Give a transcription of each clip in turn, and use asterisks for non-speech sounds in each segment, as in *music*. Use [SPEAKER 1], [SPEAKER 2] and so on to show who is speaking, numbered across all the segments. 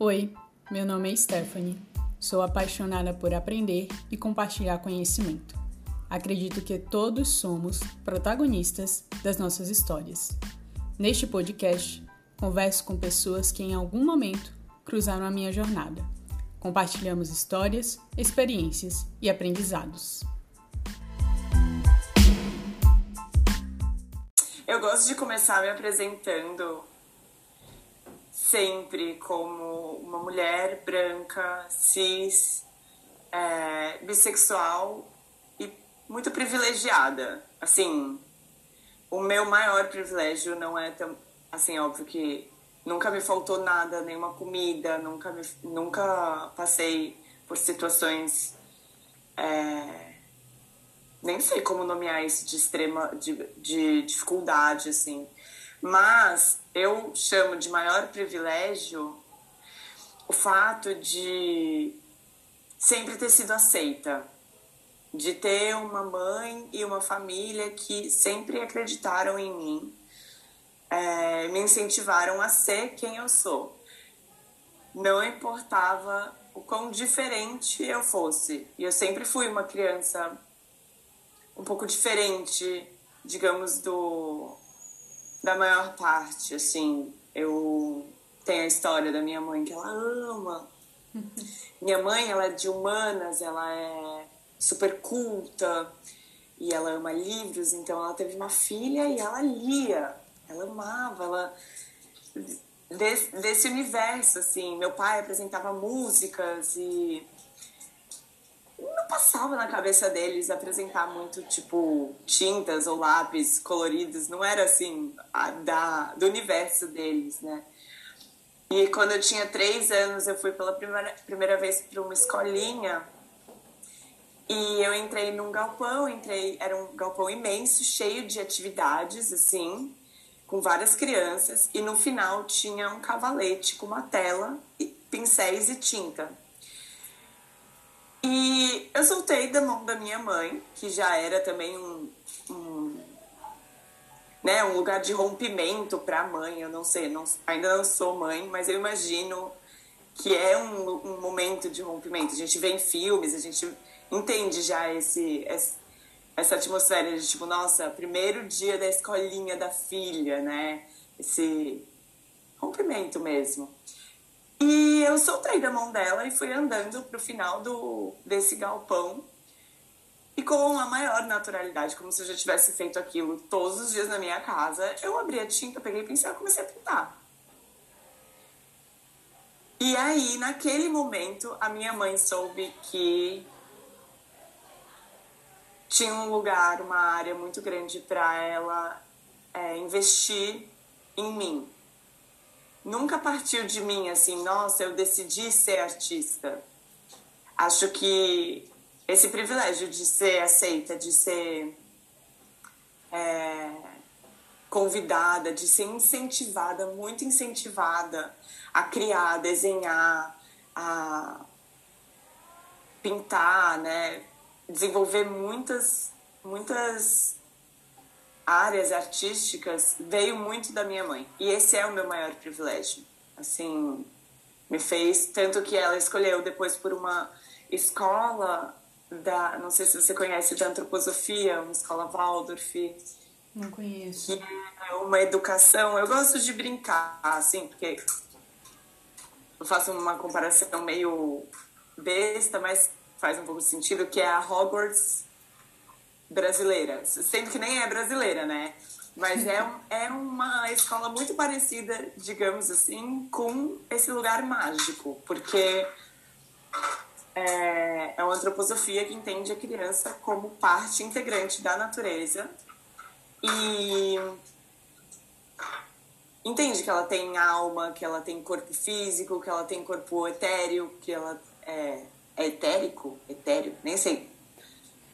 [SPEAKER 1] Oi, meu nome é Stephanie. Sou apaixonada por aprender e compartilhar conhecimento. Acredito que todos somos protagonistas das nossas histórias. Neste podcast, converso com pessoas que em algum momento cruzaram a minha jornada. Compartilhamos histórias, experiências e aprendizados.
[SPEAKER 2] Eu gosto de começar me apresentando sempre como uma mulher branca, cis, é, bissexual e muito privilegiada. Assim, o meu maior privilégio não é tão. Assim, óbvio que nunca me faltou nada, nenhuma comida, nunca, me, nunca passei por situações. É, nem sei como nomear isso de extrema. de, de dificuldade, assim. Mas eu chamo de maior privilégio o fato de sempre ter sido aceita, de ter uma mãe e uma família que sempre acreditaram em mim, é, me incentivaram a ser quem eu sou. Não importava o quão diferente eu fosse. E eu sempre fui uma criança um pouco diferente, digamos, do da maior parte, assim, eu tenho a história da minha mãe que ela ama. *laughs* minha mãe, ela é de humanas, ela é super culta e ela ama livros, então ela teve uma filha e ela lia, ela amava, ela desse, desse universo assim. Meu pai apresentava músicas e passava na cabeça deles apresentar muito, tipo, tintas ou lápis coloridos. Não era assim, a, da, do universo deles, né? E quando eu tinha três anos, eu fui pela primeira, primeira vez para uma escolinha. E eu entrei num galpão, entrei, era um galpão imenso, cheio de atividades, assim, com várias crianças. E no final tinha um cavalete com uma tela, e pincéis e tinta. E eu soltei da mão da minha mãe, que já era também um, um, né, um lugar de rompimento para a mãe. Eu não sei, não, ainda não sou mãe, mas eu imagino que é um, um momento de rompimento. A gente vê em filmes, a gente entende já esse, essa atmosfera de tipo, nossa, primeiro dia da escolinha da filha, né? Esse rompimento mesmo. E eu soltei da mão dela e fui andando pro final do, desse galpão. E com a maior naturalidade, como se eu já tivesse feito aquilo todos os dias na minha casa, eu abri a tinta, peguei o pincel e comecei a pintar. E aí, naquele momento, a minha mãe soube que tinha um lugar, uma área muito grande para ela é, investir em mim nunca partiu de mim assim, nossa, eu decidi ser artista. Acho que esse privilégio de ser aceita, de ser é, convidada, de ser incentivada, muito incentivada a criar, a desenhar, a pintar, né? Desenvolver muitas, muitas áreas artísticas veio muito da minha mãe. E esse é o meu maior privilégio. Assim, me fez tanto que ela escolheu depois por uma escola da, não sei se você conhece, da antroposofia, uma escola Waldorf.
[SPEAKER 1] Não conheço.
[SPEAKER 2] Que é uma educação, eu gosto de brincar, assim, porque eu faço uma comparação meio besta, mas faz um pouco de sentido, que é a Hogwarts brasileira. Sendo que nem é brasileira, né? Mas é, é uma escola muito parecida, digamos assim, com esse lugar mágico, porque é, é uma antroposofia que entende a criança como parte integrante da natureza e entende que ela tem alma, que ela tem corpo físico, que ela tem corpo etéreo, que ela é, é etérico, etéreo, nem sei,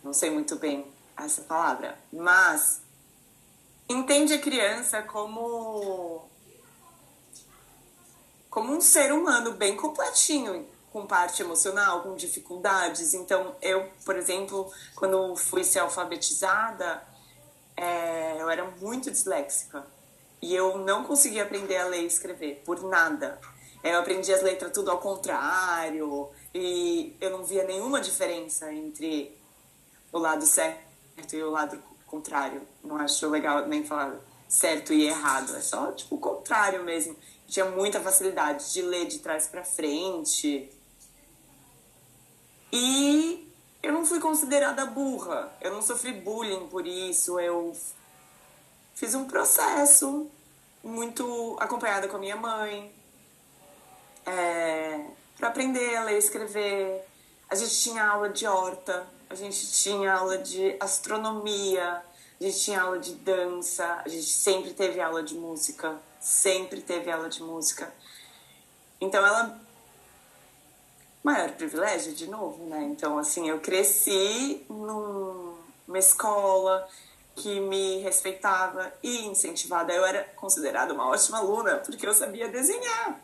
[SPEAKER 2] não sei muito bem essa palavra, mas entende a criança como como um ser humano bem completinho, com parte emocional, com dificuldades. Então, eu, por exemplo, quando fui ser alfabetizada, é, eu era muito disléxica e eu não conseguia aprender a ler e escrever por nada. Eu aprendi as letras tudo ao contrário e eu não via nenhuma diferença entre o lado certo e o lado contrário. Não acho legal nem falar certo e errado, é só tipo o contrário mesmo. tinha muita facilidade de ler de trás para frente. E eu não fui considerada burra. Eu não sofri bullying por isso. Eu fiz um processo muito acompanhada com a minha mãe é, para aprender a ler e escrever. A gente tinha aula de horta, a gente tinha aula de astronomia, a gente tinha aula de dança, a gente sempre teve aula de música, sempre teve aula de música. Então ela maior privilégio de novo, né? Então assim, eu cresci num, numa escola que me respeitava e incentivava. Eu era considerada uma ótima aluna porque eu sabia desenhar.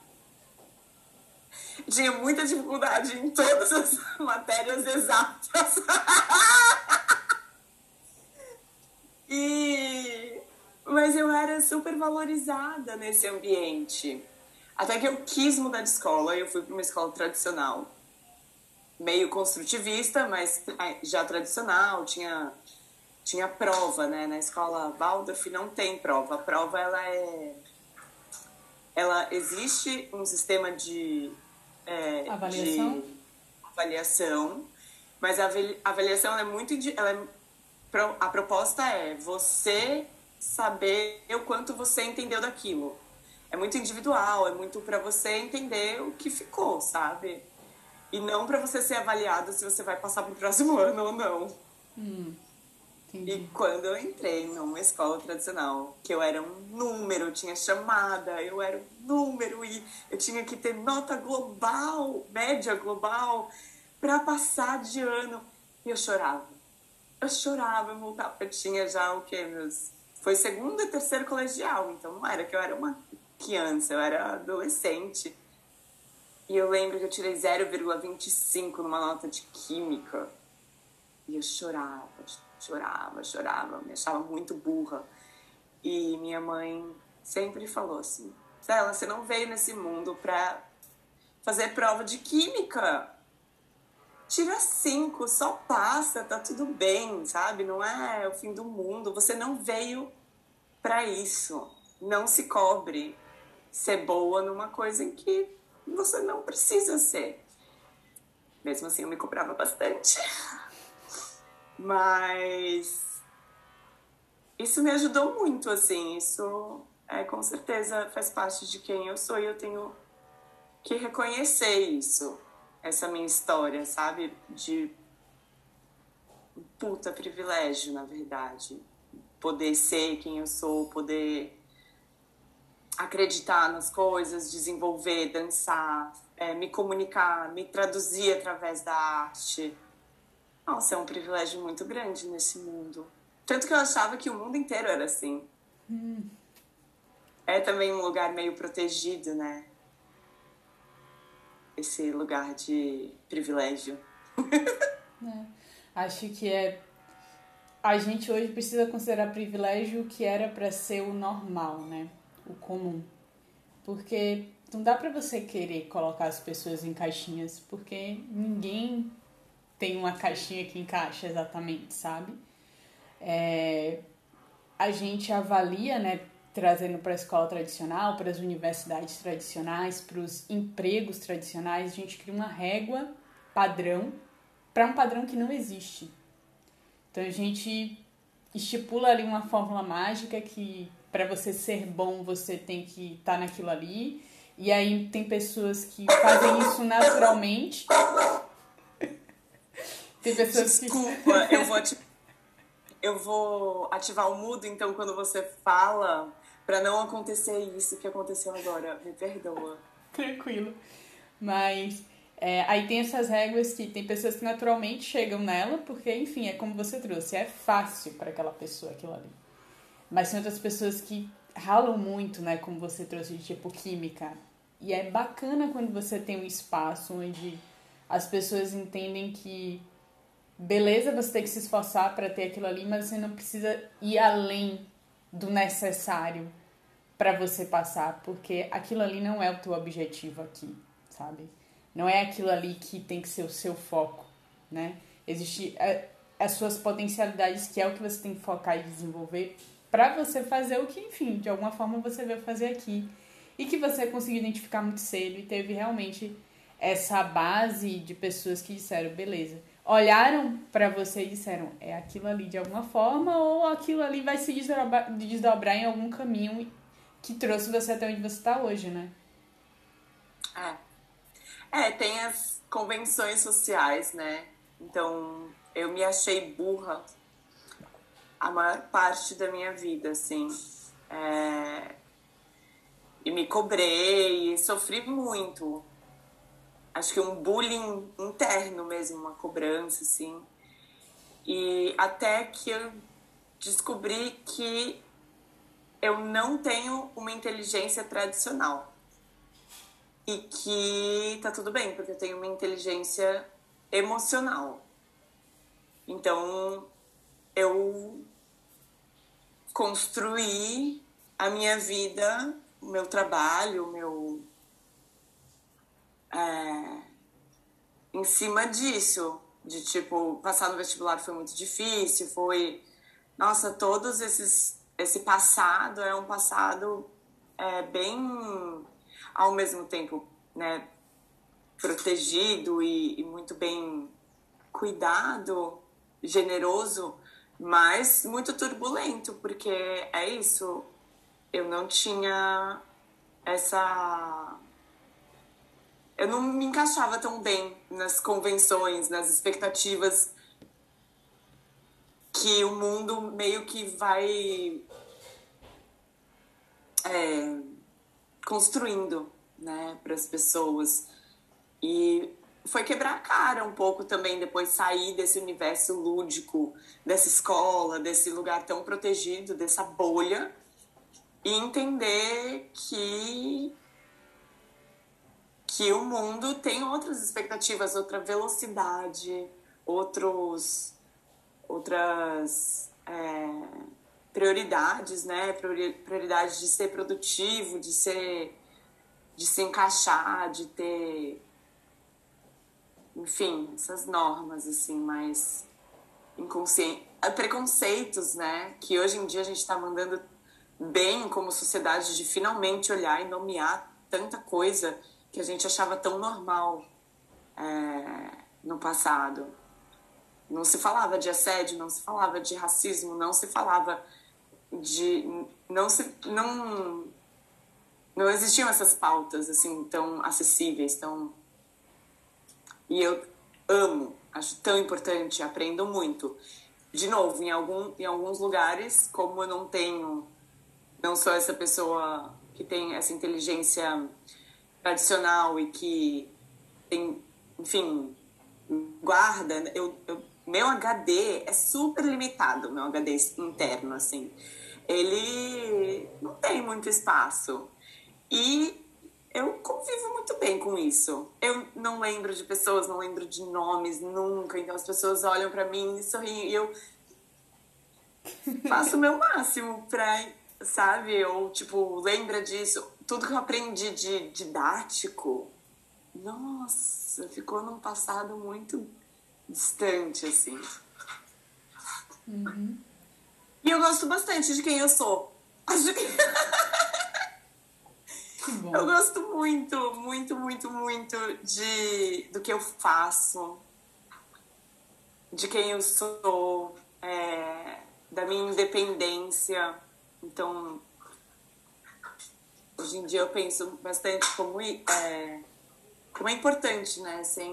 [SPEAKER 2] Tinha muita dificuldade em todas as *laughs* matérias exatas. *laughs* e mas eu era super valorizada nesse ambiente. Até que eu quis mudar de escola, eu fui para uma escola tradicional, meio construtivista, mas já tradicional, tinha tinha prova, né? Na escola Waldorf não tem prova. A prova ela é ela existe um sistema de é,
[SPEAKER 1] avaliação,
[SPEAKER 2] de avaliação, mas a avaliação é muito ela é, a proposta é você saber o quanto você entendeu daquilo. É muito individual, é muito para você entender o que ficou, sabe? E não para você ser avaliado se você vai passar pro próximo *laughs* ano ou não.
[SPEAKER 1] Hum.
[SPEAKER 2] Entendi. E quando eu entrei numa escola tradicional, que eu era um número, eu tinha chamada, eu era um número e eu tinha que ter nota global, média global, para passar de ano. E eu chorava. Eu chorava, eu voltava. Eu tinha já o quê? Meus... Foi segundo e terceiro colegial, então não era que eu era uma criança, eu era adolescente. E eu lembro que eu tirei 0,25 numa nota de química. E eu chorava, chorava, chorava, me achava muito burra. E minha mãe sempre falou assim: Stella, você não veio nesse mundo pra fazer prova de química. Tira cinco, só passa, tá tudo bem, sabe? Não é o fim do mundo. Você não veio para isso. Não se cobre ser boa numa coisa em que você não precisa ser. Mesmo assim, eu me cobrava bastante. *laughs* Mas isso me ajudou muito, assim. Isso é, com certeza faz parte de quem eu sou e eu tenho que reconhecer isso, essa minha história, sabe? De puta privilégio, na verdade. Poder ser quem eu sou, poder acreditar nas coisas, desenvolver, dançar, é, me comunicar, me traduzir através da arte. Nossa, é um privilégio muito grande nesse mundo. Tanto que eu achava que o mundo inteiro era assim.
[SPEAKER 1] Hum.
[SPEAKER 2] É também um lugar meio protegido, né? Esse lugar de privilégio. *laughs*
[SPEAKER 1] É. Acho que é. A gente hoje precisa considerar privilégio o que era para ser o normal, né? O comum. Porque não dá para você querer colocar as pessoas em caixinhas, porque ninguém tem uma caixinha que encaixa exatamente, sabe? É, a gente avalia, né, trazendo para a escola tradicional, para as universidades tradicionais, para os empregos tradicionais, a gente cria uma régua padrão para um padrão que não existe. Então a gente estipula ali uma fórmula mágica que para você ser bom você tem que estar tá naquilo ali. E aí tem pessoas que fazem isso naturalmente tem pessoas
[SPEAKER 2] Desculpa, que... *laughs* eu vou eu vou ativar o mudo, então quando você fala, para não acontecer isso que aconteceu agora, me perdoa.
[SPEAKER 1] Tranquilo. Mas é, aí tem essas regras que tem pessoas que naturalmente chegam nela, porque, enfim, é como você trouxe, é fácil para aquela pessoa aquilo ali. Mas tem outras pessoas que ralam muito, né, como você trouxe de tipo química. E é bacana quando você tem um espaço onde as pessoas entendem que beleza você tem que se esforçar para ter aquilo ali, mas você não precisa ir além do necessário para você passar, porque aquilo ali não é o teu objetivo aqui, sabe? Não é aquilo ali que tem que ser o seu foco, né? Existe é, as suas potencialidades, que é o que você tem que focar e desenvolver para você fazer o que, enfim, de alguma forma você veio fazer aqui. E que você conseguiu identificar muito cedo e teve realmente essa base de pessoas que disseram, beleza, olharam para você e disseram, é aquilo ali de alguma forma ou aquilo ali vai se desdobrar, desdobrar em algum caminho que trouxe você até onde você está hoje, né?
[SPEAKER 2] É. É, tem as convenções sociais, né? Então, eu me achei burra a maior parte da minha vida, assim. É... E me cobrei, sofri muito. Acho que um bullying interno mesmo, uma cobrança, assim. E até que eu descobri que eu não tenho uma inteligência tradicional. E que tá tudo bem, porque eu tenho uma inteligência emocional. Então, eu construí a minha vida, o meu trabalho, o meu. É, em cima disso. De tipo, passar no vestibular foi muito difícil, foi. Nossa, todos esses. Esse passado é um passado é, bem. ao mesmo tempo, né? Protegido e, e muito bem cuidado, generoso, mas muito turbulento, porque é isso. Eu não tinha essa. Eu não me encaixava tão bem nas convenções, nas expectativas que o mundo meio que vai é, construindo né, para as pessoas. E foi quebrar a cara um pouco também depois sair desse universo lúdico, dessa escola, desse lugar tão protegido, dessa bolha e entender que que o mundo tem outras expectativas, outra velocidade, outros outras é, prioridades, né? Prioridade de ser produtivo, de ser de se encaixar, de ter enfim, essas normas assim mais inconscientes, preconceitos, né, que hoje em dia a gente está mandando bem como sociedade de finalmente olhar e nomear tanta coisa que a gente achava tão normal é, no passado. Não se falava de assédio, não se falava de racismo, não se falava de não se não não existiam essas pautas assim tão acessíveis, tão e eu amo, acho tão importante, aprendo muito. De novo, em, algum, em alguns lugares, como eu não tenho, não sou essa pessoa que tem essa inteligência tradicional e que tem, enfim, guarda, eu, eu, meu HD é super limitado, meu HD interno, assim. Ele não tem muito espaço. E eu convivo muito bem com isso. Eu não lembro de pessoas, não lembro de nomes nunca. Então as pessoas olham para mim e sorriem e eu *laughs* faço o meu máximo pra, sabe? Ou tipo, lembra disso. Tudo que eu aprendi de didático, nossa, ficou num passado muito distante, assim. Uhum. E eu gosto bastante de quem eu sou. Acho *laughs* que. Eu gosto muito, muito, muito, muito de do que eu faço, de quem eu sou, é, da minha independência. Então, hoje em dia eu penso bastante como é, como é importante, né, ser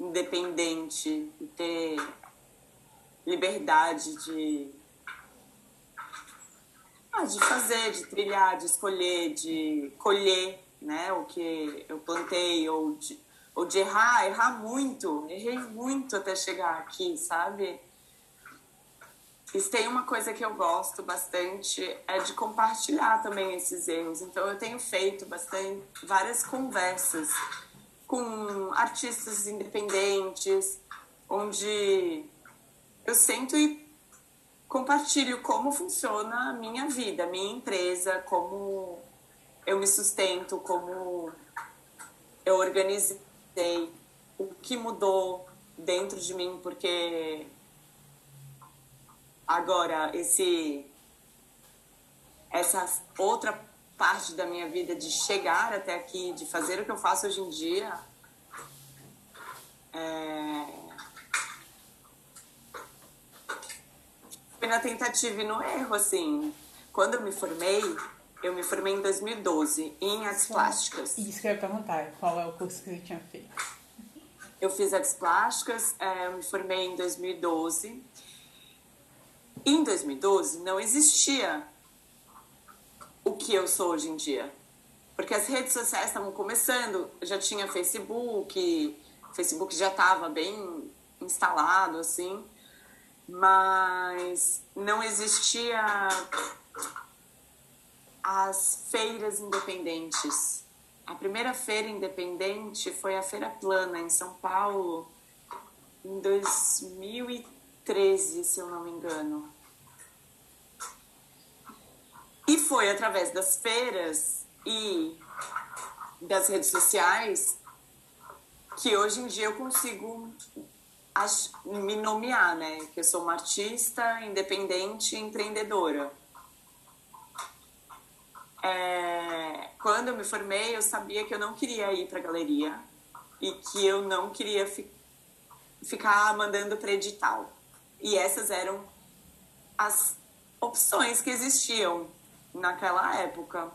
[SPEAKER 2] independente e ter liberdade de ah, de fazer, de trilhar, de escolher, de colher, né? O que eu plantei, ou de, ou de errar, errar muito. Errei muito até chegar aqui, sabe? E tem uma coisa que eu gosto bastante, é de compartilhar também esses erros. Então eu tenho feito bastante, várias conversas com artistas independentes, onde eu sento e compartilho como funciona a minha vida, a minha empresa, como eu me sustento, como eu organizei, o que mudou dentro de mim, porque agora esse essa outra parte da minha vida de chegar até aqui, de fazer o que eu faço hoje em dia, é... foi na tentativa e no erro, assim. Quando eu me formei, eu me formei em 2012 em artes plásticas.
[SPEAKER 1] Isso que eu ia perguntar, qual é o curso que você tinha feito?
[SPEAKER 2] Eu fiz artes plásticas, é, eu me formei em 2012. Em 2012 não existia o que eu sou hoje em dia. Porque as redes sociais estavam começando, já tinha Facebook, Facebook já estava bem instalado, assim, mas não existia as feiras independentes. A primeira feira independente foi a Feira Plana, em São Paulo, em 2013, se eu não me engano. E foi através das feiras e das redes sociais que hoje em dia eu consigo me nomear, né? Que eu sou uma artista independente empreendedora. É, quando eu me formei, eu sabia que eu não queria ir para galeria e que eu não queria fi ficar mandando para edital. E essas eram as opções que existiam naquela época.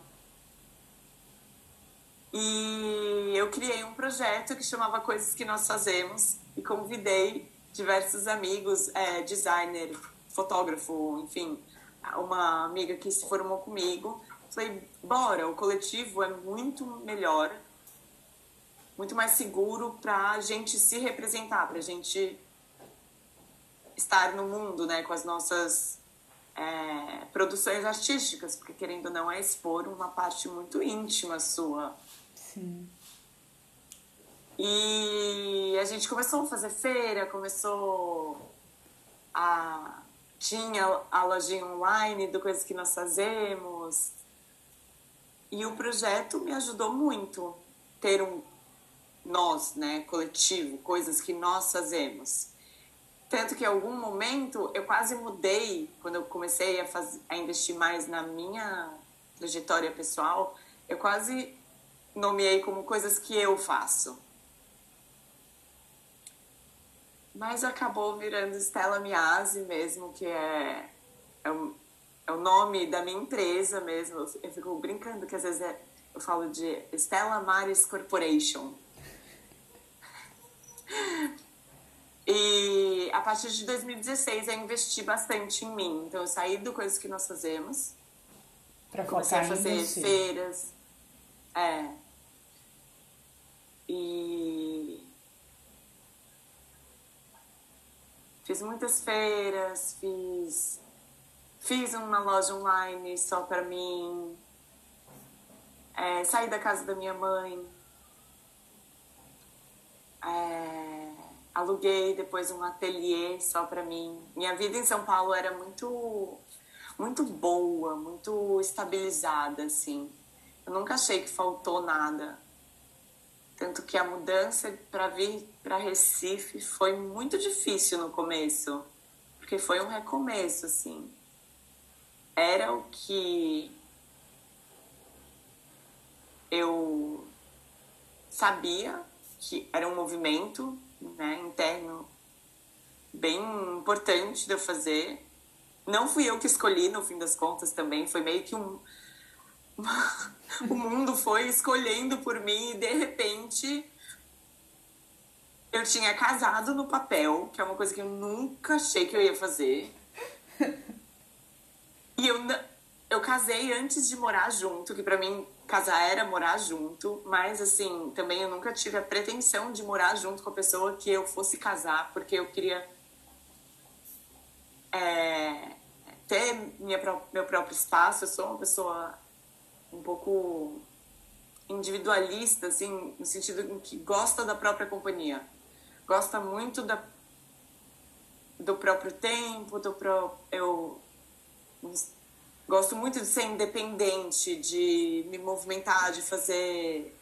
[SPEAKER 2] E eu criei um projeto que chamava Coisas que Nós Fazemos e convidei diversos amigos, é, designer, fotógrafo, enfim, uma amiga que se formou comigo. Falei, bora, o coletivo é muito melhor, muito mais seguro para a gente se representar, para a gente estar no mundo, né, com as nossas é, produções artísticas, porque querendo ou não é expor uma parte muito íntima sua.
[SPEAKER 1] Sim.
[SPEAKER 2] E a gente começou a fazer feira, começou a. Tinha a lojinha online do Coisas que Nós Fazemos. E o projeto me ajudou muito. Ter um nós, né, coletivo, coisas que nós fazemos. Tanto que em algum momento eu quase mudei, quando eu comecei a, a investir mais na minha trajetória pessoal, eu quase nomeei como coisas que eu faço. Mas acabou virando Stella Miase mesmo, que é, é, o, é o nome da minha empresa mesmo. Eu fico brincando que às vezes é, eu falo de Stella Maris Corporation. E a partir de 2016 eu investi bastante em mim. Então eu saí do coisas que nós fazemos.
[SPEAKER 1] Pra
[SPEAKER 2] comecei a fazer feiras. É. E fiz muitas feiras, fiz fiz uma loja online só para mim. É, saí da casa da minha mãe. É, aluguei depois um ateliê só para mim. Minha vida em São Paulo era muito muito boa, muito estabilizada assim. Eu nunca achei que faltou nada. Tanto que a mudança para vir para Recife foi muito difícil no começo, porque foi um recomeço assim. Era o que eu sabia que era um movimento né, interno bem importante de eu fazer. Não fui eu que escolhi, no fim das contas, também. Foi meio que um. *laughs* o mundo foi escolhendo por mim e, de repente, eu tinha casado no papel, que é uma coisa que eu nunca achei que eu ia fazer. *laughs* E eu, eu casei antes de morar junto, que para mim casar era morar junto, mas assim, também eu nunca tive a pretensão de morar junto com a pessoa que eu fosse casar, porque eu queria é, ter minha, meu próprio espaço. Eu sou uma pessoa um pouco individualista, assim, no sentido em que gosta da própria companhia, gosta muito da, do próprio tempo, do pro... eu gosto muito de ser independente, de me movimentar, de fazer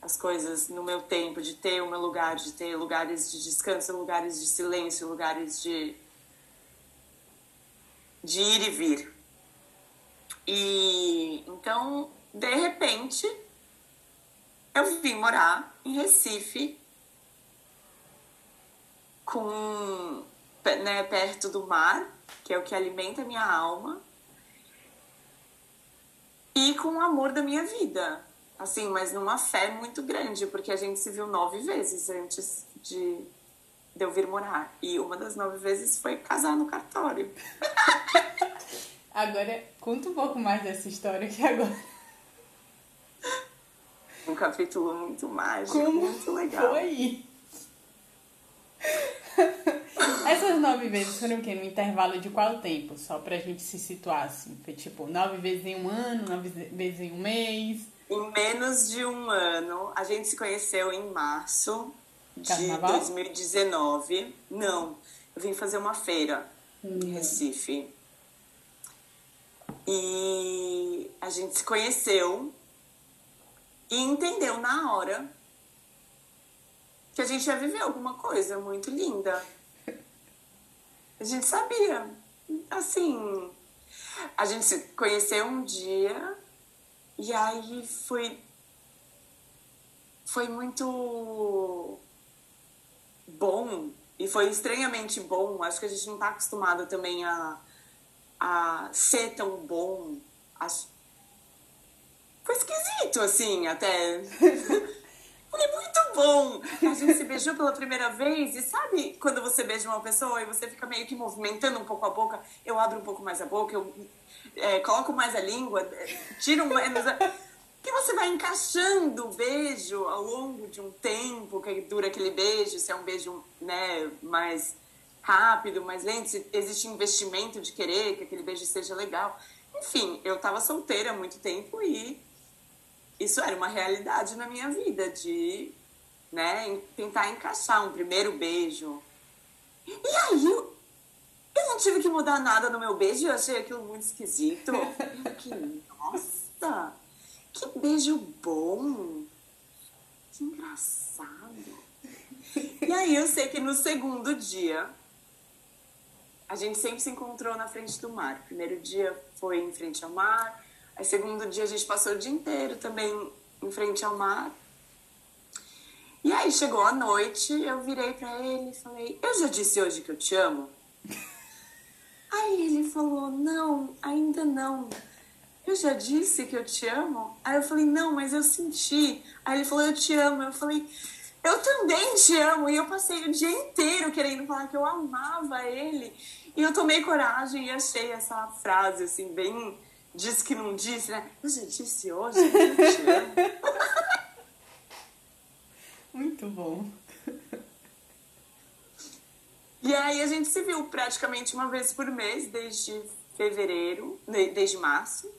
[SPEAKER 2] as coisas no meu tempo, de ter o meu lugar, de ter lugares de descanso, lugares de silêncio, lugares de de ir e vir. E então, de repente, eu vim morar em Recife com né, perto do mar, que é o que alimenta a minha alma, e com o amor da minha vida. Assim, mas numa fé muito grande, porque a gente se viu nove vezes antes de, de eu vir morar. E uma das nove vezes foi casar no cartório. *laughs*
[SPEAKER 1] agora, conta um pouco mais dessa história que agora.
[SPEAKER 2] Um capítulo muito mágico, Como muito legal.
[SPEAKER 1] Foi? *laughs* Essas nove vezes foram o quê? No intervalo de qual tempo? Só pra gente se situar assim. Foi tipo nove vezes em um ano, nove vezes em um mês.
[SPEAKER 2] Em menos de um ano, a gente se conheceu em março de Carnaval? 2019. Não, eu vim fazer uma feira hum. em Recife. E a gente se conheceu e entendeu na hora que a gente ia viver alguma coisa muito linda. A gente sabia. Assim, a gente se conheceu um dia e aí foi. Foi muito bom e foi estranhamente bom. Acho que a gente não tá acostumado também a, a ser tão bom. Acho... Foi esquisito, assim, até. *laughs* Foi muito bom! A gente se beijou pela primeira vez e sabe quando você beija uma pessoa e você fica meio que movimentando um pouco a boca? Eu abro um pouco mais a boca, eu é, coloco mais a língua, é, tiro menos. Que você vai encaixando o beijo ao longo de um tempo que dura aquele beijo, se é um beijo né, mais rápido, mais lento, se existe investimento de querer que aquele beijo seja legal. Enfim, eu tava solteira há muito tempo e isso era uma realidade na minha vida, de né, tentar encaixar um primeiro beijo. E aí, eu, eu não tive que mudar nada no meu beijo, eu achei aquilo muito esquisito. *laughs* que, nossa, que beijo bom, que engraçado. E aí eu sei que no segundo dia, a gente sempre se encontrou na frente do mar. Primeiro dia foi em frente ao mar, Aí, segundo dia, a gente passou o dia inteiro também em frente ao mar. E aí, chegou a noite, eu virei para ele e falei: Eu já disse hoje que eu te amo? *laughs* Aí ele falou: Não, ainda não. Eu já disse que eu te amo? Aí eu falei: Não, mas eu senti. Aí ele falou: Eu te amo. Eu falei: Eu também te amo. E eu passei o dia inteiro querendo falar que eu amava ele. E eu tomei coragem e achei essa frase, assim, bem disse que não disse, né? Já disse hoje te amo. *laughs*
[SPEAKER 1] Muito bom.
[SPEAKER 2] E aí a gente se viu praticamente uma vez por mês, desde fevereiro, desde março.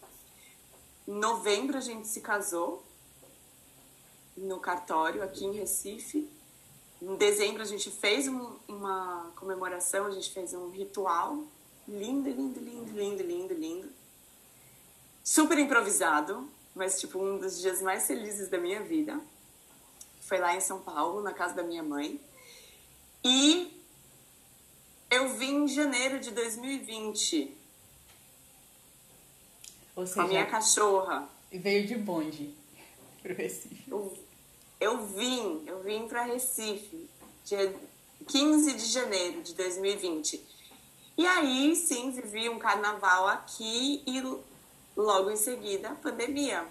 [SPEAKER 2] Em novembro a gente se casou no cartório aqui em Recife. Em dezembro a gente fez um, uma comemoração, a gente fez um ritual lindo, lindo, lindo, lindo, lindo, lindo super improvisado, mas tipo um dos dias mais felizes da minha vida. Foi lá em São Paulo, na casa da minha mãe. E eu vim em janeiro de 2020. Ou seja, com a minha cachorra.
[SPEAKER 1] E veio de bonde pro Recife.
[SPEAKER 2] Eu, eu vim, eu vim para Recife, dia 15 de janeiro de 2020. E aí, sim, vivi um carnaval aqui e Logo em seguida, a pandemia.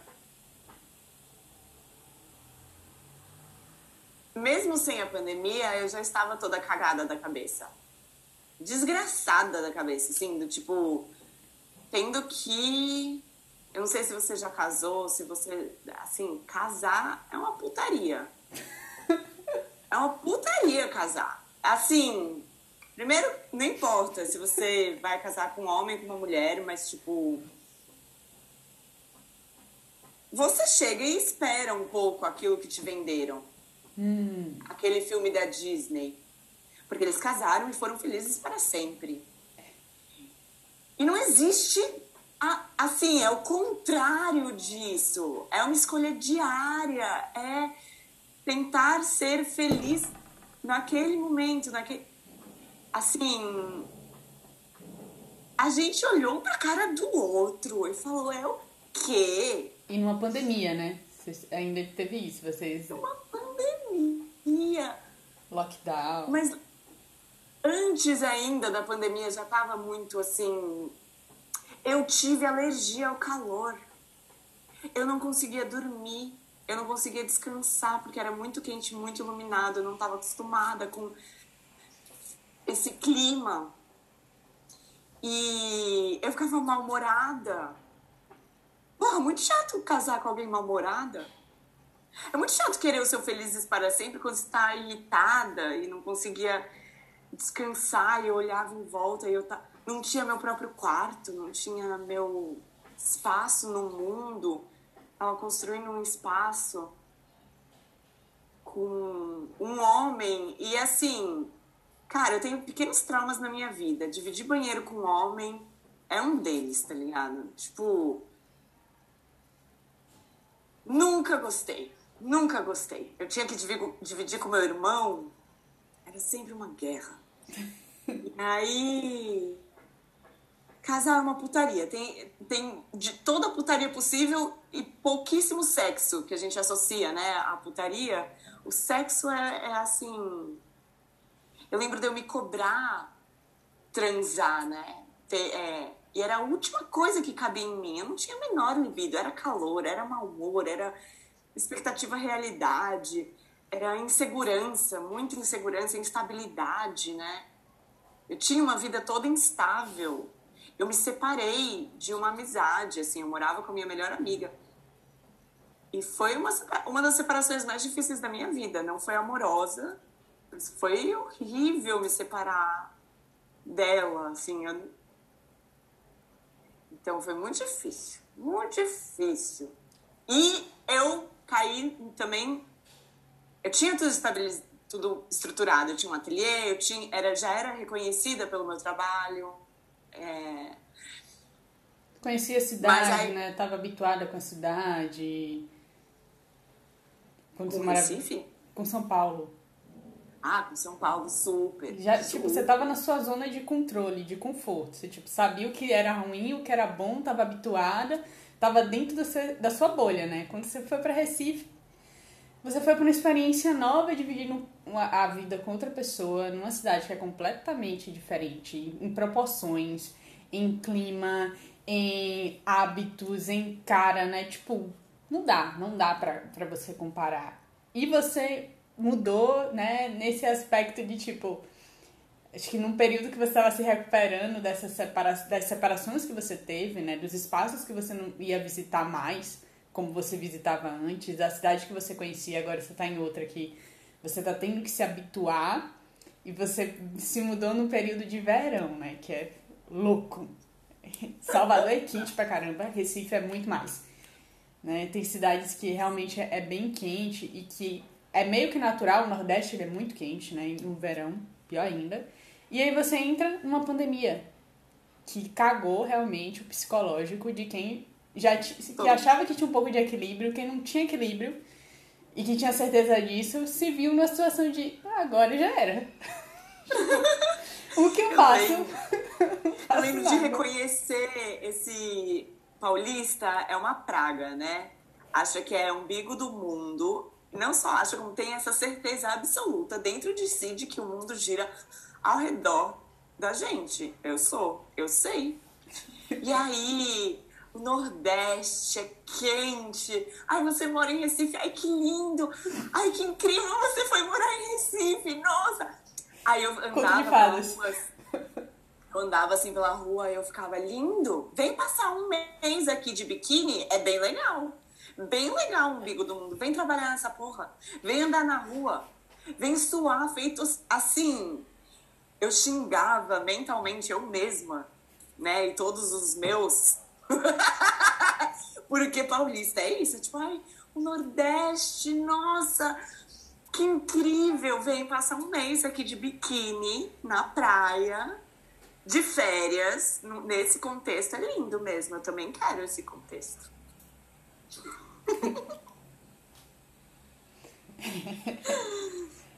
[SPEAKER 2] Mesmo sem a pandemia, eu já estava toda cagada da cabeça. Desgraçada da cabeça, assim, do tipo, tendo que. Eu não sei se você já casou, se você. Assim, casar é uma putaria. É uma putaria casar. Assim, primeiro, não importa se você vai casar com um homem com uma mulher, mas, tipo, você chega e espera um pouco aquilo que te venderam.
[SPEAKER 1] Hum.
[SPEAKER 2] Aquele filme da Disney. Porque eles casaram e foram felizes para sempre. E não existe a, assim, é o contrário disso. É uma escolha diária, é tentar ser feliz naquele momento, naquele assim, a gente olhou pra cara do outro e falou, é o quê?
[SPEAKER 1] E numa pandemia, né? ainda teve isso, vocês.
[SPEAKER 2] Uma pandemia.
[SPEAKER 1] Lockdown.
[SPEAKER 2] Mas antes ainda da pandemia já tava muito assim. Eu tive alergia ao calor. Eu não conseguia dormir. Eu não conseguia descansar porque era muito quente, muito iluminado. Eu não estava acostumada com esse clima. E eu ficava mal-humorada. Porra, muito chato casar com alguém mal-humorada. É muito chato querer o seu felizes para sempre quando está irritada e não conseguia descansar e eu olhava em volta e eu tá... não tinha meu próprio quarto, não tinha meu espaço no mundo. Tava construindo um espaço com um homem e assim, Cara, eu tenho pequenos traumas na minha vida. Dividir banheiro com homem é um deles, tá ligado? Tipo. Nunca gostei. Nunca gostei. Eu tinha que dividir com meu irmão. Era sempre uma guerra. *laughs* E aí. Casar é uma putaria. Tem, tem de toda putaria possível e pouquíssimo sexo que a gente associa, né? A putaria. O sexo é, é assim eu lembro de eu me cobrar transar, né? Ter, é, e era a última coisa que cabia em mim. Eu não tinha a menor libido. Era calor, era mau humor, era expectativa realidade, era insegurança, muita insegurança, instabilidade, né? Eu tinha uma vida toda instável. Eu me separei de uma amizade, assim, eu morava com a minha melhor amiga. E foi uma, uma das separações mais difíceis da minha vida. Não foi amorosa, foi horrível me separar dela, assim. Eu... Então foi muito difícil, muito difícil. E eu caí também. Eu tinha tudo estabilizado, tudo estruturado. Eu tinha um ateliê, eu tinha, era, já era reconhecida pelo meu trabalho. É...
[SPEAKER 1] Conhecia a cidade, aí... né? Tava habituada com a cidade.
[SPEAKER 2] Quando com Recife?
[SPEAKER 1] Com São Paulo.
[SPEAKER 2] São Paulo, super.
[SPEAKER 1] Já, tipo, você tava na sua zona de controle, de conforto. Você, tipo, sabia o que era ruim, o que era bom, tava habituada, tava dentro do seu, da sua bolha, né? Quando você foi para Recife, você foi para uma experiência nova, dividindo a vida com outra pessoa, numa cidade que é completamente diferente, em proporções, em clima, em hábitos, em cara, né? Tipo, não dá, não dá pra, pra você comparar. E você mudou, né, nesse aspecto de tipo. Acho que num período que você estava se recuperando dessas separa das separações que você teve, né, dos espaços que você não ia visitar mais, como você visitava antes, da cidade que você conhecia, agora você está em outra que você está tendo que se habituar e você se mudou num período de verão, né, que é louco. Salvador é quente pra caramba, Recife é muito mais. Né? Tem cidades que realmente é bem quente e que é meio que natural, o Nordeste ele é muito quente, né? No verão, pior ainda. E aí você entra numa pandemia que cagou realmente o psicológico de quem já que achava que tinha um pouco de equilíbrio, quem não tinha equilíbrio e que tinha certeza disso, se viu numa situação de ah, agora já era. *laughs* o que eu, faço? *laughs*
[SPEAKER 2] Eu lembro de reconhecer esse paulista é uma praga, né? Acha que é umbigo do mundo não só acha, como tem essa certeza absoluta dentro de si de que o mundo gira ao redor da gente. Eu sou, eu sei. E aí, o Nordeste é quente. Ai, você mora em Recife. Ai, que lindo. Ai, que incrível você foi morar em Recife. Nossa. Aí eu andava pela rua. Eu andava assim pela rua e eu ficava lindo. Vem passar um mês aqui de biquíni, é bem legal bem legal, umbigo do mundo. Vem trabalhar nessa porra. Vem andar na rua. Vem suar, feitos assim. Eu xingava mentalmente eu mesma, né? E todos os meus. *laughs* Porque paulista é isso. Tipo, ai, o Nordeste, nossa, que incrível! Vem passar um mês aqui de biquíni na praia, de férias. Nesse contexto é lindo mesmo. Eu também quero esse contexto.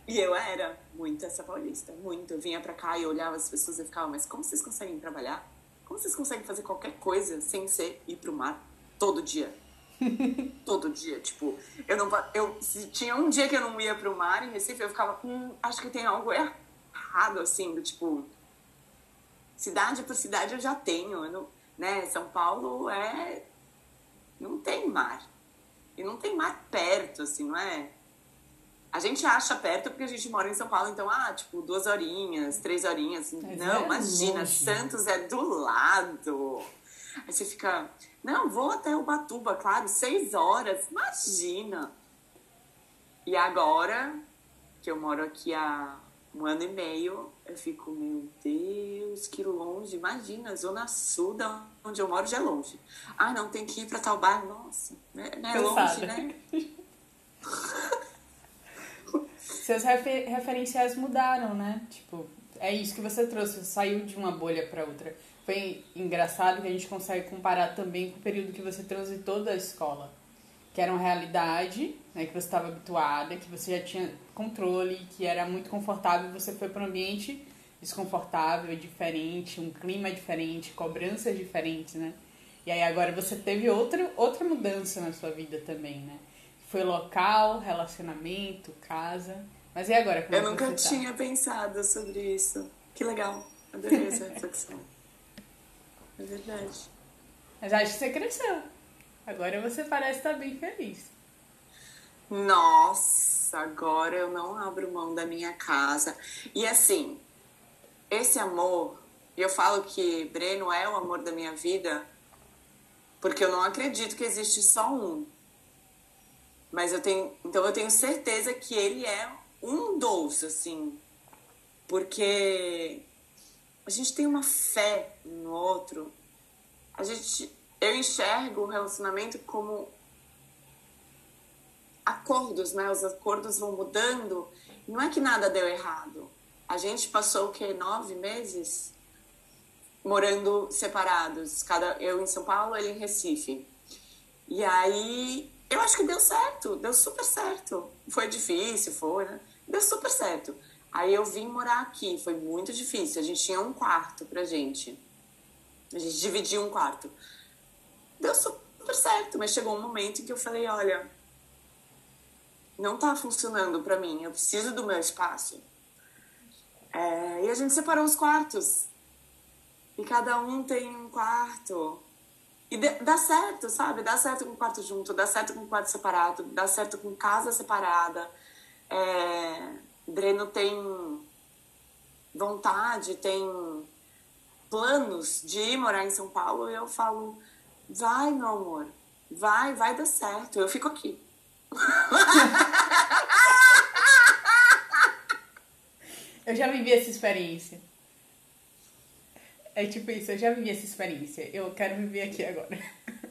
[SPEAKER 2] E eu era muito essa paulista, muito. Eu vinha pra cá e olhava as pessoas e ficava, mas como vocês conseguem trabalhar? Como vocês conseguem fazer qualquer coisa sem ser ir pro mar todo dia? *laughs* todo dia, tipo, eu não eu se tinha um dia que eu não ia pro mar em Recife, eu ficava, hum, acho que tem algo errado assim, do tipo cidade por cidade eu já tenho, eu não, né? São Paulo é não tem mar. E não tem mar perto, assim, não é? A gente acha perto porque a gente mora em São Paulo, então, ah, tipo, duas horinhas, três horinhas. Mas não, é imagina, longe. Santos é do lado. Aí você fica, não, vou até Ubatuba, claro, seis horas, imagina. E agora, que eu moro aqui há um ano e meio, eu fico, meu Deus, que longe. Imagina, Zona Sul, da onde eu moro, já é longe. Ah, não, tem que ir pra tal bairro. Nossa, né? É longe, né? *laughs*
[SPEAKER 1] Seus refer referenciais mudaram, né? Tipo, é isso que você trouxe, você saiu de uma bolha para outra. Foi engraçado que a gente consegue comparar também com o período que você transitou da escola, que era uma realidade, né, que você estava habituada, que você já tinha controle, que era muito confortável, você foi para um ambiente desconfortável, diferente, um clima diferente, cobranças diferentes, né? E aí agora você teve outra, outra mudança na sua vida também, né? Foi local, relacionamento, casa. Mas e agora?
[SPEAKER 2] Como
[SPEAKER 1] Eu
[SPEAKER 2] é nunca tinha tá? pensado sobre isso. Que legal. Adorei essa *laughs* reflexão. É verdade.
[SPEAKER 1] Mas acho que você cresceu. Agora você parece estar bem feliz.
[SPEAKER 2] Nossa, agora eu não abro mão da minha casa. E assim, esse amor, eu falo que Breno é o amor da minha vida, porque eu não acredito que existe só um. Mas eu tenho, então eu tenho certeza que ele é um dos, assim, porque a gente tem uma fé no outro. A gente, eu enxergo o relacionamento como acordos, né? Os acordos vão mudando. Não é que nada deu errado. A gente passou o que nove meses morando separados, cada eu em São Paulo, ele em Recife. E aí eu acho que deu certo, deu super certo. Foi difícil, foi, né? Deu super certo. Aí eu vim morar aqui, foi muito difícil. A gente tinha um quarto pra gente. A gente dividia um quarto. Deu super certo, mas chegou um momento em que eu falei, olha, não tá funcionando pra mim, eu preciso do meu espaço. É, e a gente separou os quartos. E cada um tem um quarto. E dá certo, sabe? Dá certo com quarto junto, dá certo com quarto separado, dá certo com casa separada. É, Breno tem vontade, tem planos de ir morar em São Paulo e eu falo, vai, meu amor, vai, vai dar certo, eu fico aqui. *laughs*
[SPEAKER 1] eu já vivi essa experiência. É tipo isso, eu já vivi essa experiência. Eu quero viver aqui agora. *laughs*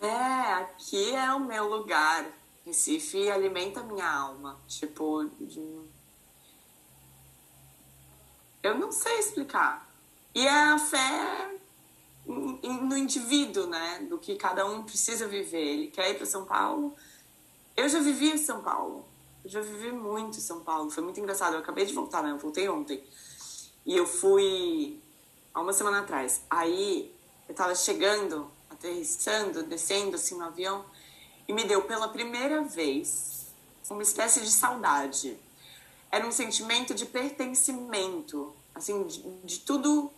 [SPEAKER 2] É, aqui é o meu lugar. Recife alimenta minha alma. Tipo, de... eu não sei explicar. E a fé no indivíduo, né? Do que cada um precisa viver. Ele quer ir para São Paulo. Eu já vivi em São Paulo. Eu já vivi muito em São Paulo. Foi muito engraçado. Eu acabei de voltar, né? Eu voltei ontem. E eu fui há uma semana atrás. Aí eu tava chegando, aterrissando, descendo assim no avião, e me deu pela primeira vez uma espécie de saudade. Era um sentimento de pertencimento, assim, de, de tudo,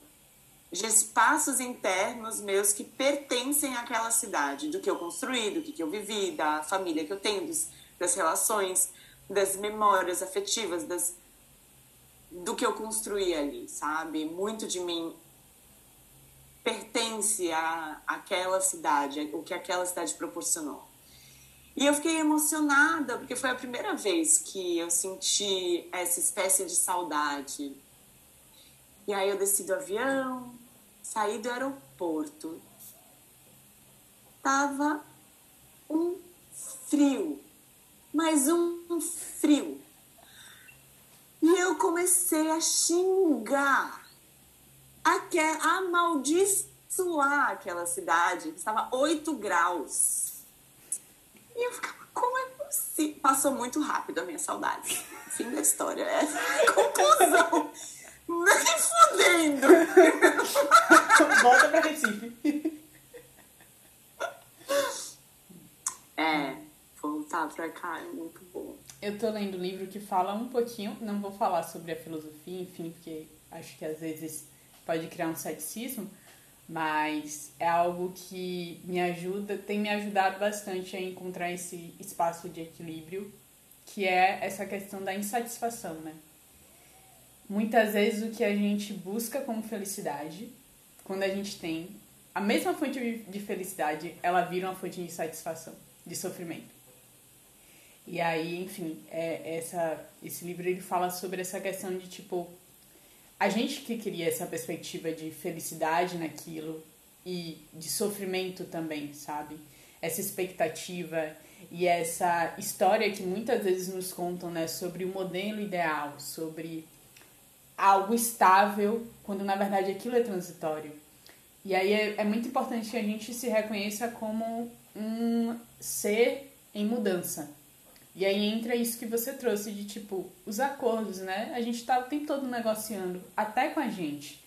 [SPEAKER 2] de espaços internos meus que pertencem àquela cidade, do que eu construí, do que eu vivi, da família que eu tenho, dos, das relações, das memórias afetivas, das do que eu construí ali, sabe? Muito de mim pertence à, àquela cidade, o que aquela cidade proporcionou. E eu fiquei emocionada, porque foi a primeira vez que eu senti essa espécie de saudade. E aí eu desci do avião, saí do aeroporto. Tava um frio, mas um frio. E eu comecei a xingar, a, que, a amaldiçoar aquela cidade, que estava 8 graus. E eu ficava, como é possível? Passou muito rápido a minha saudade. Fim da história. É *laughs* conclusão. Nem fudendo. *laughs*
[SPEAKER 1] Volta pra Recife.
[SPEAKER 2] É, voltar pra cá é muito bom.
[SPEAKER 1] Eu tô lendo um livro que fala um pouquinho, não vou falar sobre a filosofia, enfim, porque acho que às vezes pode criar um ceticismo, mas é algo que me ajuda, tem me ajudado bastante a encontrar esse espaço de equilíbrio, que é essa questão da insatisfação, né? Muitas vezes o que a gente busca como felicidade, quando a gente tem a mesma fonte de felicidade, ela vira uma fonte de insatisfação, de sofrimento. E aí, enfim, é, essa, esse livro ele fala sobre essa questão de tipo a gente que cria essa perspectiva de felicidade naquilo e de sofrimento também, sabe? Essa expectativa e essa história que muitas vezes nos contam, né, sobre o modelo ideal, sobre algo estável, quando na verdade aquilo é transitório. E aí é, é muito importante que a gente se reconheça como um ser em mudança. E aí entra isso que você trouxe de tipo, os acordos, né? A gente tá o tempo todo negociando, até com a gente.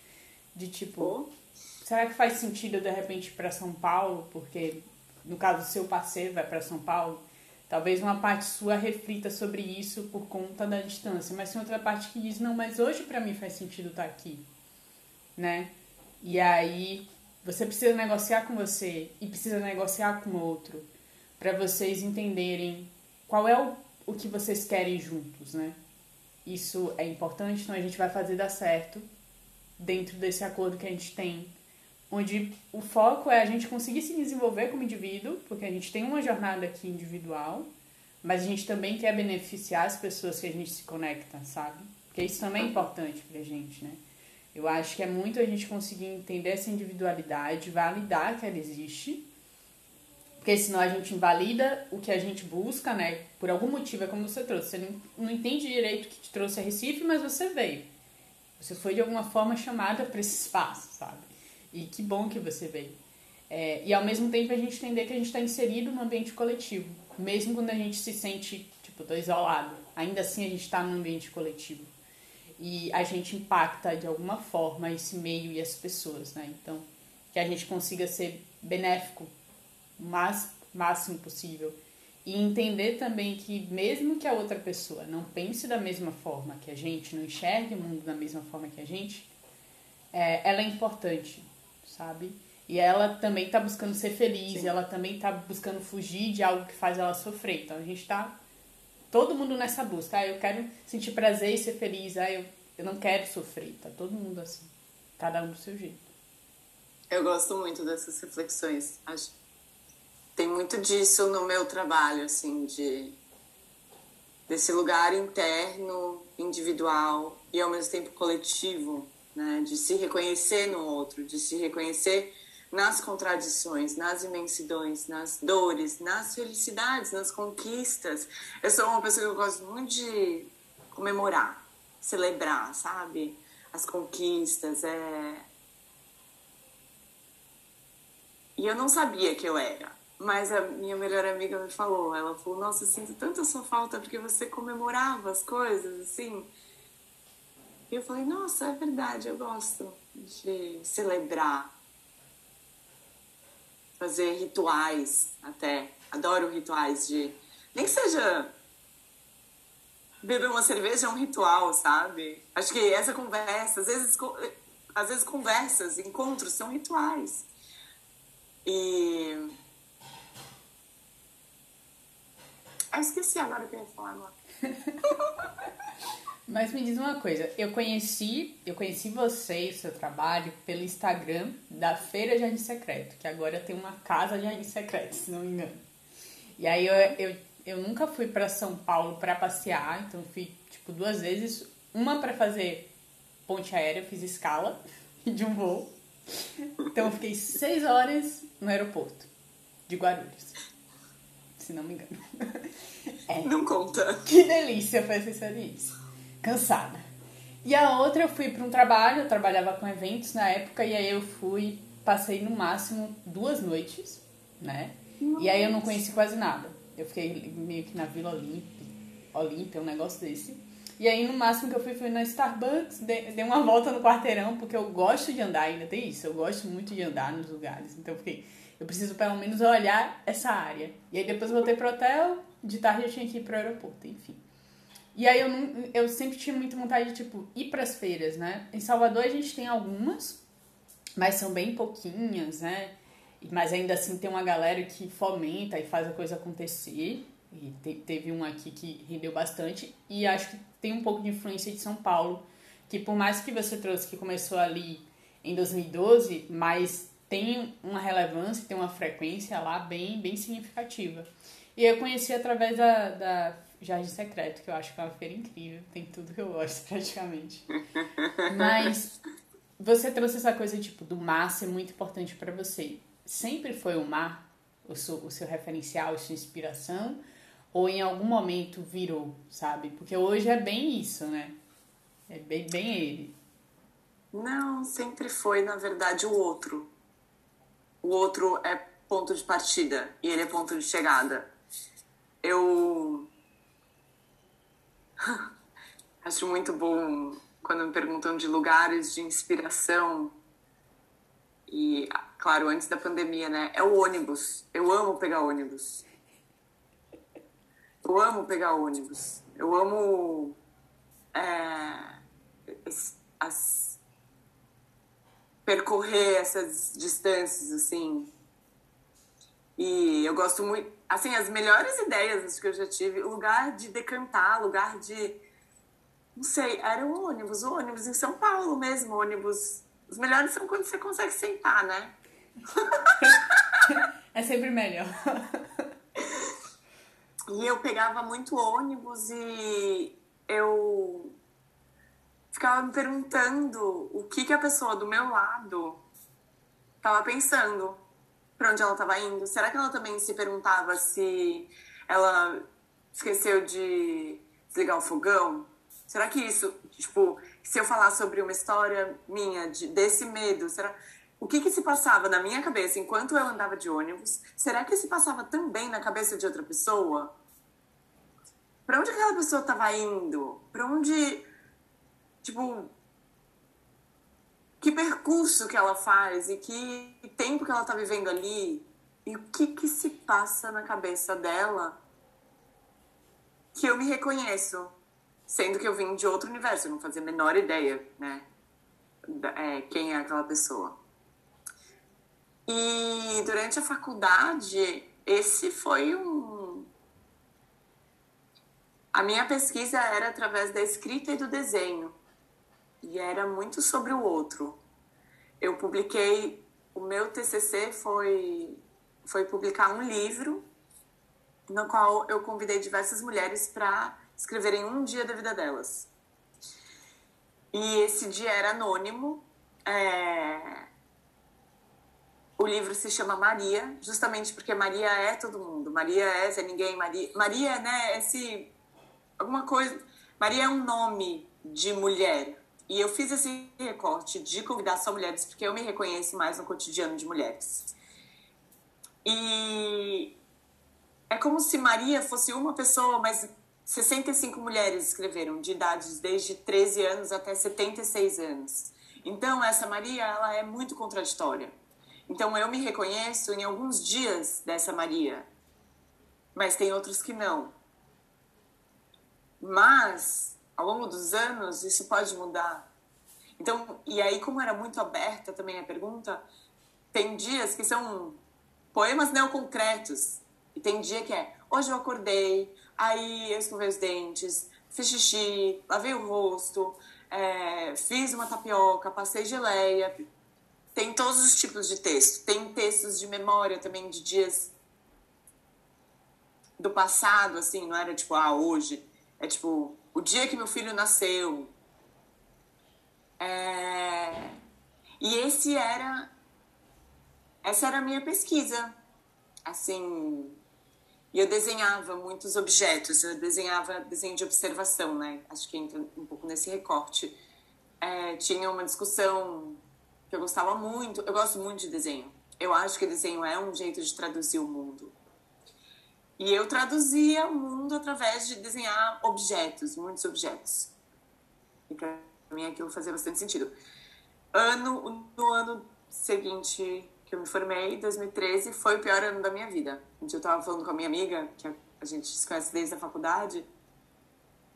[SPEAKER 1] De tipo, será que faz sentido de repente para São Paulo? Porque no caso, seu parceiro vai para São Paulo, Talvez uma parte sua reflita sobre isso por conta da distância, mas tem outra parte que diz: não, mas hoje para mim faz sentido estar tá aqui, né? E aí você precisa negociar com você e precisa negociar com o outro para vocês entenderem qual é o, o que vocês querem juntos, né? Isso é importante, então a gente vai fazer dar certo dentro desse acordo que a gente tem onde o foco é a gente conseguir se desenvolver como indivíduo, porque a gente tem uma jornada aqui individual, mas a gente também quer beneficiar as pessoas que a gente se conecta, sabe? Porque isso também é importante pra gente, né? Eu acho que é muito a gente conseguir entender essa individualidade, validar que ela existe, porque senão a gente invalida o que a gente busca, né? Por algum motivo, é como você trouxe. Você não, entende direito o que te trouxe a Recife, mas você veio. Você foi de alguma forma chamada para esse espaço, sabe? E que bom que você veio. É, e ao mesmo tempo a gente entender que a gente está inserido no ambiente coletivo. Mesmo quando a gente se sente, tipo, tô isolado. Ainda assim a gente está no ambiente coletivo. E a gente impacta de alguma forma esse meio e as pessoas, né? Então, que a gente consiga ser benéfico o mais, máximo possível. E entender também que mesmo que a outra pessoa não pense da mesma forma que a gente, não enxergue o mundo da mesma forma que a gente, é, ela é importante sabe? E ela também está buscando ser feliz, ela também está buscando fugir de algo que faz ela sofrer. Então a gente está todo mundo nessa busca. Ah, eu quero sentir prazer e ser feliz. Ah, eu, eu não quero sofrer. Tá todo mundo assim, cada um do seu jeito.
[SPEAKER 2] Eu gosto muito dessas reflexões. Acho tem muito disso no meu trabalho, assim, de desse lugar interno, individual e ao mesmo tempo coletivo né? de se reconhecer no outro, de se reconhecer nas contradições, nas imensidões, nas dores, nas felicidades, nas conquistas. Eu sou uma pessoa que eu gosto muito de comemorar, celebrar, sabe? As conquistas, é... E eu não sabia que eu era. Mas a minha melhor amiga me falou, ela falou, nossa, eu sinto tanta sua falta porque você comemorava as coisas, assim. E eu falei, nossa, é verdade, eu gosto de celebrar, fazer rituais até. Adoro rituais de. Nem que seja. Beber uma cerveja é um ritual, sabe? Acho que essa conversa, às vezes, às vezes conversas, encontros são rituais. E. Eu esqueci agora o que eu ia falar. *laughs*
[SPEAKER 1] Mas me diz uma coisa, eu conheci, eu conheci você e seu trabalho pelo Instagram da Feira Jardim Secreto, que agora tem uma casa Jardim Secreto, se não me engano. E aí eu, eu, eu nunca fui para São Paulo para passear, então fui tipo duas vezes, uma para fazer ponte aérea, fiz escala *laughs* de um voo. Então eu fiquei seis horas no aeroporto de Guarulhos. se não me engano. *laughs*
[SPEAKER 2] É. Não conta.
[SPEAKER 1] Que delícia foi essa experiência. Cansada. E a outra eu fui para um trabalho, eu trabalhava com eventos na época, e aí eu fui, passei no máximo duas noites, né? Nossa. E aí eu não conheci quase nada. Eu fiquei meio que na Vila Olímpia, Olímpia, um negócio desse. E aí, no máximo que eu fui, foi na Starbucks, dei uma volta no quarteirão, porque eu gosto de andar, ainda tem isso, eu gosto muito de andar nos lugares. Então, eu fiquei, eu preciso pelo menos olhar essa área. E aí, depois voltei pro hotel, de tarde eu tinha que ir pro aeroporto, enfim. E aí, eu, não, eu sempre tinha muita vontade de, tipo, ir pras feiras, né? Em Salvador, a gente tem algumas, mas são bem pouquinhas, né? Mas ainda assim tem uma galera que fomenta e faz a coisa acontecer. E te, teve um aqui que rendeu bastante. E acho que tem um pouco de influência de São Paulo, que por mais que você trouxe que começou ali em 2012, mas tem uma relevância, tem uma frequência lá bem, bem significativa. E eu conheci através da, da Jardim Secreto, que eu acho que é uma feira incrível, tem tudo que eu gosto *laughs* praticamente. *laughs* Mas você trouxe essa coisa tipo do mar ser muito importante para você. Sempre foi o mar o seu, o seu referencial, a sua inspiração? ou em algum momento virou, sabe? Porque hoje é bem isso, né? É bem, bem ele.
[SPEAKER 2] Não, sempre foi, na verdade, o outro. O outro é ponto de partida e ele é ponto de chegada. Eu *laughs* acho muito bom quando me perguntam de lugares de inspiração. E, claro, antes da pandemia, né? É o ônibus. Eu amo pegar ônibus. Eu amo pegar ônibus. Eu amo é, as, percorrer essas distâncias, assim. E eu gosto muito. Assim, as melhores ideias que eu já tive, lugar de decantar, lugar de. Não sei, era o ônibus, o ônibus em São Paulo mesmo, ônibus. Os melhores são quando você consegue sentar, né? *laughs*
[SPEAKER 1] é sempre melhor.
[SPEAKER 2] E eu pegava muito ônibus e eu ficava me perguntando o que, que a pessoa do meu lado estava pensando, para onde ela estava indo. Será que ela também se perguntava se ela esqueceu de desligar o fogão? Será que isso, tipo, se eu falar sobre uma história minha de, desse medo, será o que que se passava na minha cabeça enquanto eu andava de ônibus? Será que se passava também na cabeça de outra pessoa? para onde aquela pessoa estava indo? Para onde, tipo, que percurso que ela faz e que tempo que ela está vivendo ali e o que que se passa na cabeça dela que eu me reconheço, sendo que eu vim de outro universo, eu não fazia a menor ideia, né, é, quem é aquela pessoa. E durante a faculdade, esse foi um a minha pesquisa era através da escrita e do desenho, e era muito sobre o outro. Eu publiquei, o meu TCC foi, foi publicar um livro no qual eu convidei diversas mulheres para escreverem um dia da vida delas. E esse dia era anônimo. É... O livro se chama Maria, justamente porque Maria é todo mundo. Maria é Zé Ninguém. Maria, Maria né, esse alguma coisa. Maria é um nome de mulher. E eu fiz esse recorte de convidar só mulheres porque eu me reconheço mais no cotidiano de mulheres. E é como se Maria fosse uma pessoa, mas 65 mulheres escreveram, de idades desde 13 anos até 76 anos. Então, essa Maria, ela é muito contraditória. Então, eu me reconheço em alguns dias dessa Maria, mas tem outros que não. Mas, ao longo dos anos, isso pode mudar. Então, e aí, como era muito aberta também a pergunta, tem dias que são poemas neoconcretos. E tem dia que é, hoje eu acordei, aí eu escovei os dentes, fiz xixi, lavei o rosto, é, fiz uma tapioca, passei geleia. Tem todos os tipos de texto. Tem textos de memória também de dias do passado, assim, não era tipo, ah, hoje. É tipo, o dia que meu filho nasceu. É... E esse era. Essa era a minha pesquisa. Assim. E eu desenhava muitos objetos, eu desenhava desenho de observação, né? Acho que entra um pouco nesse recorte. É, tinha uma discussão que eu gostava muito, eu gosto muito de desenho. Eu acho que desenho é um jeito de traduzir o mundo. E eu traduzia o mundo através de desenhar objetos, muitos objetos. E para mim aquilo fazia bastante sentido. Ano, no ano seguinte que eu me formei, 2013, foi o pior ano da minha vida. Eu tava falando com a minha amiga, que a gente se conhece desde a faculdade,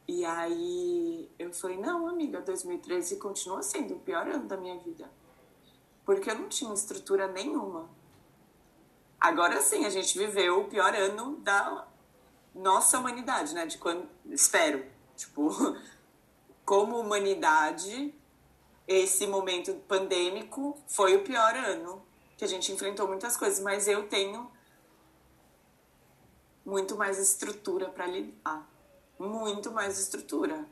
[SPEAKER 2] e aí eu falei, não, amiga, 2013 continua sendo o pior ano da minha vida. Porque eu não tinha estrutura nenhuma. Agora sim, a gente viveu o pior ano da nossa humanidade, né? De quando. Espero. Tipo, *laughs* como humanidade, esse momento pandêmico foi o pior ano que a gente enfrentou muitas coisas, mas eu tenho muito mais estrutura para lidar. Muito mais estrutura.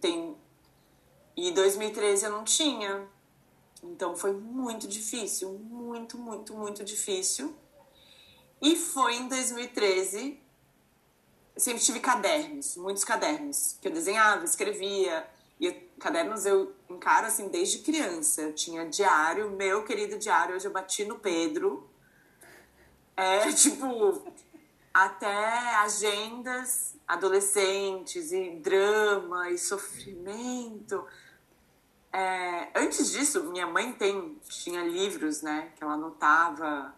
[SPEAKER 2] Tem... E 2013 eu não tinha. Então foi muito difícil, muito, muito, muito difícil. E foi em 2013, eu sempre tive cadernos, muitos cadernos, que eu desenhava, escrevia. E cadernos eu encaro assim desde criança. Eu tinha diário, meu querido diário, hoje eu bati no Pedro. É *laughs* tipo, até agendas adolescentes e drama e sofrimento. É, antes disso, minha mãe tem, tinha livros, né, que ela anotava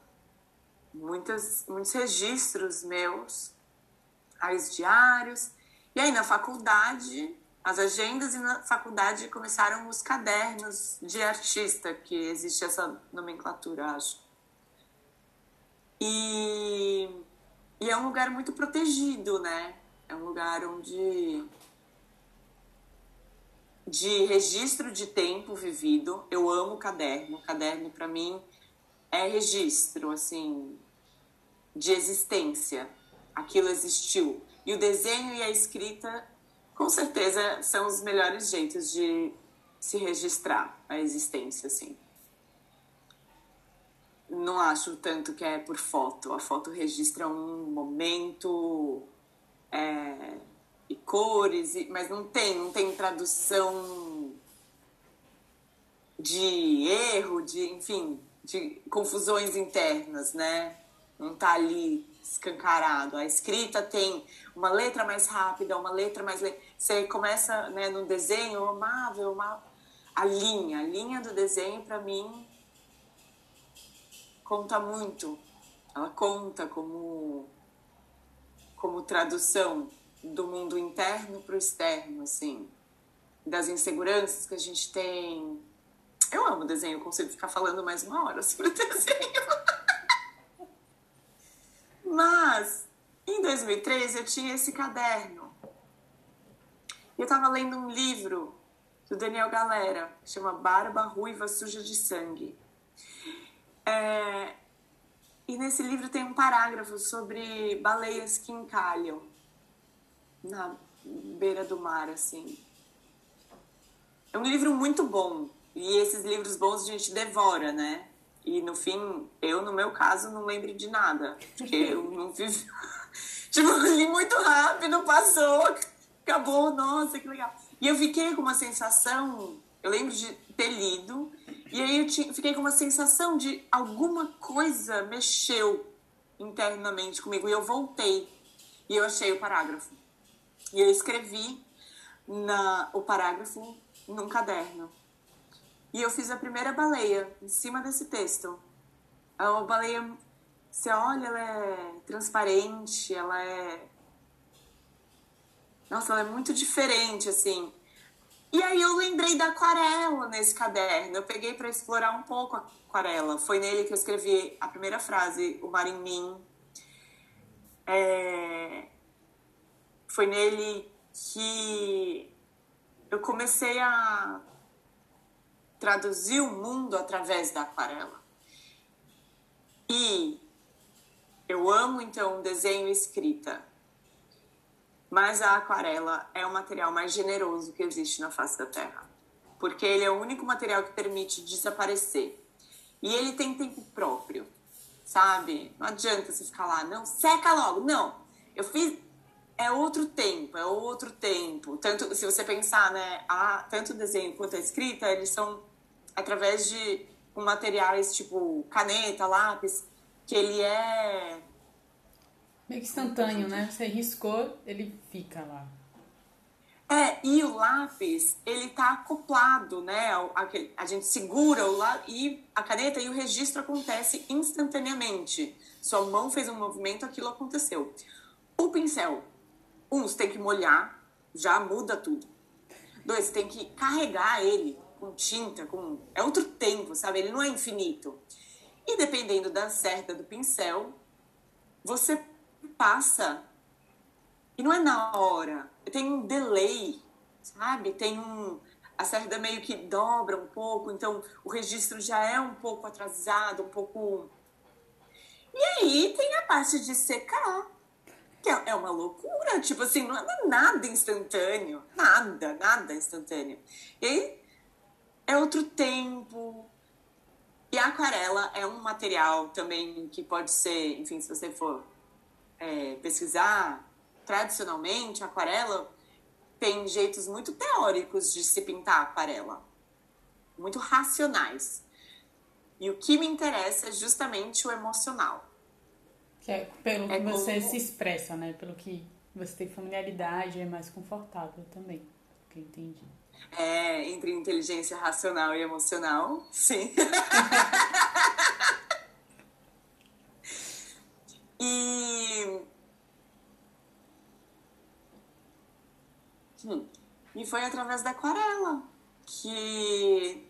[SPEAKER 2] muitas, muitos registros meus, aí os diários. E aí na faculdade as agendas e na faculdade começaram os cadernos de artista, que existe essa nomenclatura, acho. E, e é um lugar muito protegido, né? É um lugar onde de registro de tempo vivido. Eu amo caderno. Caderno para mim é registro, assim, de existência. Aquilo existiu. E o desenho e a escrita com certeza são os melhores jeitos de se registrar a existência, assim. Não acho tanto que é por foto. A foto registra um momento é, e cores, mas não tem, não tem tradução de erro, de, enfim, de confusões internas, né? Não tá ali escancarado. A escrita tem uma letra mais rápida, uma letra mais. Le... Você começa né, no desenho, eu amava, eu. A linha, a linha do desenho, para mim, conta muito. Ela conta como, como tradução do mundo interno para o externo, assim. Das inseguranças que a gente tem. Eu amo desenho, consigo ficar falando mais uma hora sobre *laughs* desenho. Mas, em 2013, eu tinha esse caderno. Eu estava lendo um livro do Daniel Galera, que chama Barba Ruiva Suja de Sangue. É... E nesse livro tem um parágrafo sobre baleias que encalham na beira do mar, assim. É um livro muito bom. E esses livros bons a gente devora, né? E no fim, eu, no meu caso, não lembro de nada. Porque *laughs* eu não vivi. *laughs* tipo, li muito rápido, passou, acabou, nossa, que legal. E eu fiquei com uma sensação. Eu lembro de ter lido, e aí eu fiquei com uma sensação de alguma coisa mexeu internamente comigo. E eu voltei. E eu achei o parágrafo. E eu escrevi na, o parágrafo num caderno. E eu fiz a primeira baleia em cima desse texto. É uma baleia, você olha, ela é transparente, ela é. Nossa, ela é muito diferente, assim. E aí eu lembrei da aquarela nesse caderno. Eu peguei para explorar um pouco a aquarela. Foi nele que eu escrevi a primeira frase, o mar em mim. É... Foi nele que eu comecei a traduzir o mundo através da aquarela. E eu amo então desenho e escrita, mas a aquarela é o material mais generoso que existe na face da Terra, porque ele é o único material que permite desaparecer. E ele tem tempo próprio. sabe? Não adianta você ficar lá, não, seca logo. Não, eu fiz. É outro tempo, é outro tempo. Tanto, se você pensar, né, a, tanto o desenho quanto a escrita, eles são através de materiais tipo caneta, lápis, que ele é.
[SPEAKER 1] Meio que instantâneo, né? Você riscou, ele fica lá.
[SPEAKER 2] É, e o lápis, ele tá acoplado, né? A, gente segura o lápis e a caneta e o registro acontece instantaneamente. Sua mão fez um movimento, aquilo aconteceu. O pincel, um, você tem que molhar, já muda tudo. Dois, você tem que carregar ele com tinta, com é outro tempo, sabe? Ele não é infinito. E dependendo da certa do pincel, você passa e não é na hora. Tem um delay, sabe? Tem um. A cerda meio que dobra um pouco, então o registro já é um pouco atrasado, um pouco. E aí tem a parte de secar, é, é uma loucura. Tipo assim, não é nada instantâneo. Nada, nada instantâneo. E aí é outro tempo. E a aquarela é um material também que pode ser, enfim, se você for é, pesquisar, tradicionalmente, aquarela tem jeitos muito teóricos de se pintar aquarela, muito racionais. E o que me interessa é justamente o emocional.
[SPEAKER 1] Que é pelo é que você como... se expressa, né? Pelo que você tem familiaridade, é mais confortável também, que eu entendi.
[SPEAKER 2] É, entre inteligência racional e emocional, sim. *laughs* e Hum. E foi através da aquarela que,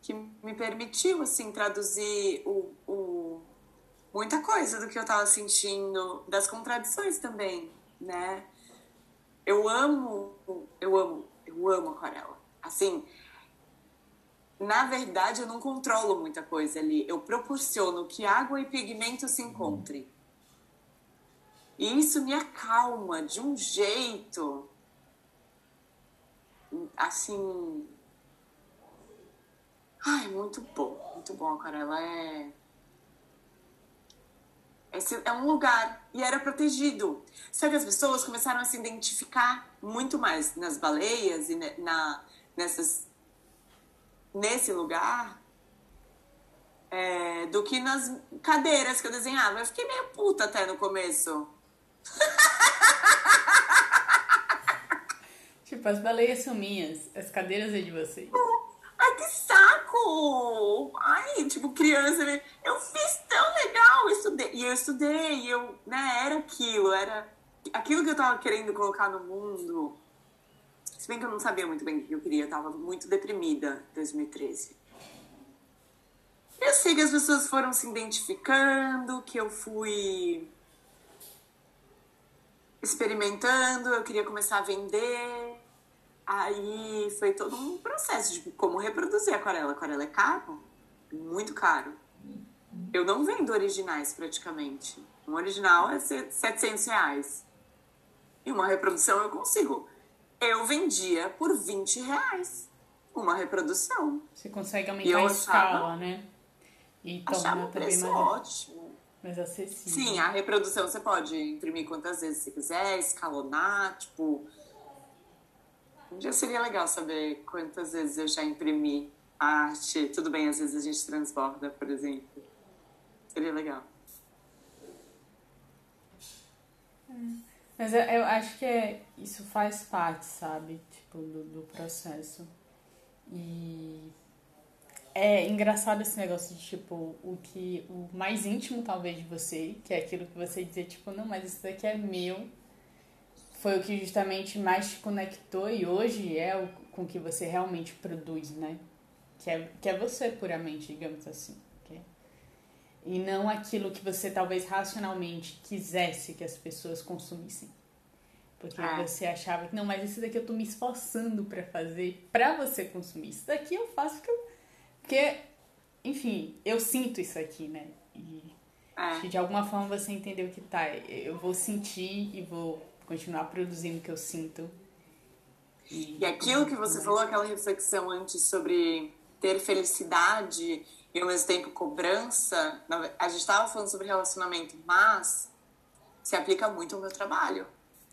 [SPEAKER 2] que me permitiu, assim, traduzir o, o, muita coisa do que eu estava sentindo, das contradições também, né? Eu amo, eu amo, eu amo aquarela. Assim, na verdade, eu não controlo muita coisa ali. Eu proporciono que água e pigmento se encontrem. E isso me acalma de um jeito assim. Ai, muito bom, muito bom. Aquarela é. Esse é um lugar e era protegido. Só que as pessoas começaram a se identificar muito mais nas baleias e na, nessas, nesse lugar é, do que nas cadeiras que eu desenhava. Eu fiquei meio puta até no começo.
[SPEAKER 1] Tipo, as baleias são minhas, as cadeiras é de vocês.
[SPEAKER 2] Ai, que saco! Ai, tipo, criança, né? eu fiz tão legal, eu estudei. E eu estudei, eu, né, era aquilo, era aquilo que eu tava querendo colocar no mundo. Se bem que eu não sabia muito bem o que eu queria, eu tava muito deprimida em 2013. Eu sei que as pessoas foram se identificando, que eu fui experimentando, eu queria começar a vender. Aí foi todo um processo de como reproduzir a aquarela. Aquarela é caro, muito caro. Eu não vendo originais praticamente. Um original é 700 reais. E uma reprodução eu consigo. Eu vendia por 20 reais uma reprodução.
[SPEAKER 1] Você consegue aumentar a escala, né?
[SPEAKER 2] E achava um preço mais, ótimo.
[SPEAKER 1] Mais acessível.
[SPEAKER 2] Sim, a reprodução você pode imprimir quantas vezes você quiser, escalonar, tipo dia seria legal saber quantas vezes eu já imprimi arte. Tudo bem, às vezes a gente transborda, por exemplo. Seria legal.
[SPEAKER 1] Mas eu, eu, acho que é, isso faz parte, sabe? Tipo, do, do processo. E é engraçado esse negócio de, tipo, o que o mais íntimo, talvez, de você, que é aquilo que você dizer, tipo, não, mas isso daqui é meu foi o que justamente mais te conectou e hoje é o com que você realmente produz, né? Que é, que é você puramente, digamos assim. Okay? E não aquilo que você talvez racionalmente quisesse que as pessoas consumissem. Porque ah. você achava que, não, mas isso daqui eu tô me esforçando para fazer para você consumir. Isso daqui eu faço porque, eu, porque, enfim, eu sinto isso aqui, né? E ah. de alguma forma você entendeu que tá, eu vou sentir e vou continuar produzindo o que eu sinto.
[SPEAKER 2] E, e aquilo que você falou, aquela reflexão antes sobre ter felicidade e ao mesmo tempo cobrança, a gente estava falando sobre relacionamento, mas se aplica muito ao meu trabalho.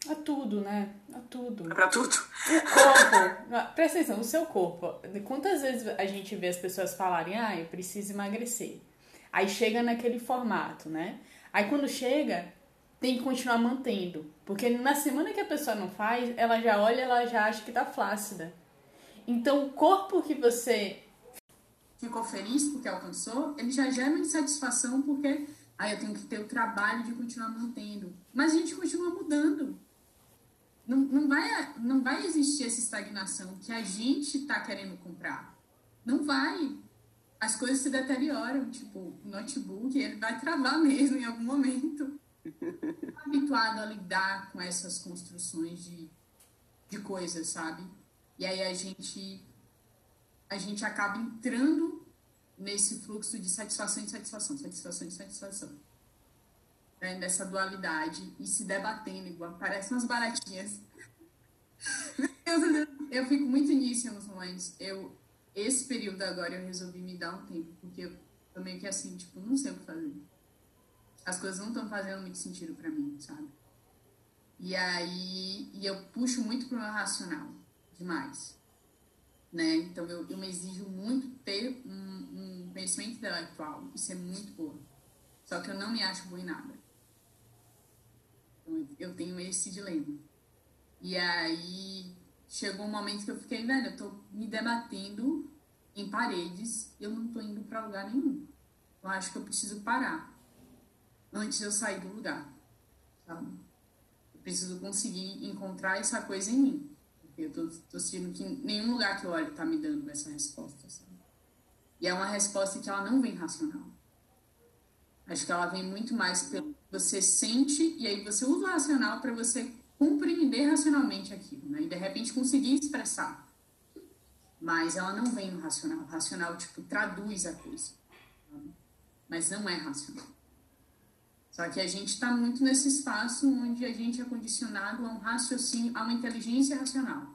[SPEAKER 1] A tudo, né? A tudo.
[SPEAKER 2] É pra tudo.
[SPEAKER 1] O corpo. presta atenção, o seu corpo. Quantas vezes a gente vê as pessoas falarem, ah, eu preciso emagrecer. Aí chega naquele formato, né? Aí quando chega, tem que continuar mantendo. Porque na semana que a pessoa não faz, ela já olha, ela já acha que tá flácida. Então o corpo que você ficou feliz porque alcançou, ele já gera uma insatisfação porque aí eu tenho que ter o trabalho de continuar mantendo. Mas a gente continua mudando. Não, não, vai, não vai existir essa estagnação que a gente está querendo comprar. Não vai. As coisas se deterioram, tipo, o notebook, ele vai travar *laughs* mesmo em algum momento. Habituado a lidar com essas construções de, de coisas, sabe? E aí a gente a gente acaba entrando nesse fluxo de satisfação e satisfação, satisfação e satisfação. Né? Nessa dualidade e se debatendo igual, parecem umas baratinhas. *laughs* eu fico muito nisso, emoções. Eu, esse período agora eu resolvi me dar um tempo, porque eu tô meio que assim, tipo, não sei o que fazer. As coisas não estão fazendo muito sentido para mim, sabe? E aí, e eu puxo muito pro meu racional, demais né? Então eu, eu me exijo muito ter um, um conhecimento intelectual, isso é muito bom. Só que eu não me acho boa em nada. Então, eu tenho esse dilema. E aí chegou um momento que eu fiquei, velho, eu tô me debatendo em paredes eu não tô indo para lugar nenhum. Eu acho que eu preciso parar antes de eu sair do lugar, sabe? Eu preciso conseguir encontrar essa coisa em mim. Eu tô, tô sentindo que nenhum lugar que eu olho tá me dando essa resposta, sabe? E é uma resposta que ela não vem racional. Acho que ela vem muito mais pelo que você sente e aí você usa o racional para você compreender racionalmente aquilo, né? E de repente conseguir expressar. Mas ela não vem no racional. O racional, tipo, traduz a coisa. Mas não é racional. Só que a gente está muito nesse espaço onde a gente é condicionado a um raciocínio, a uma inteligência racional.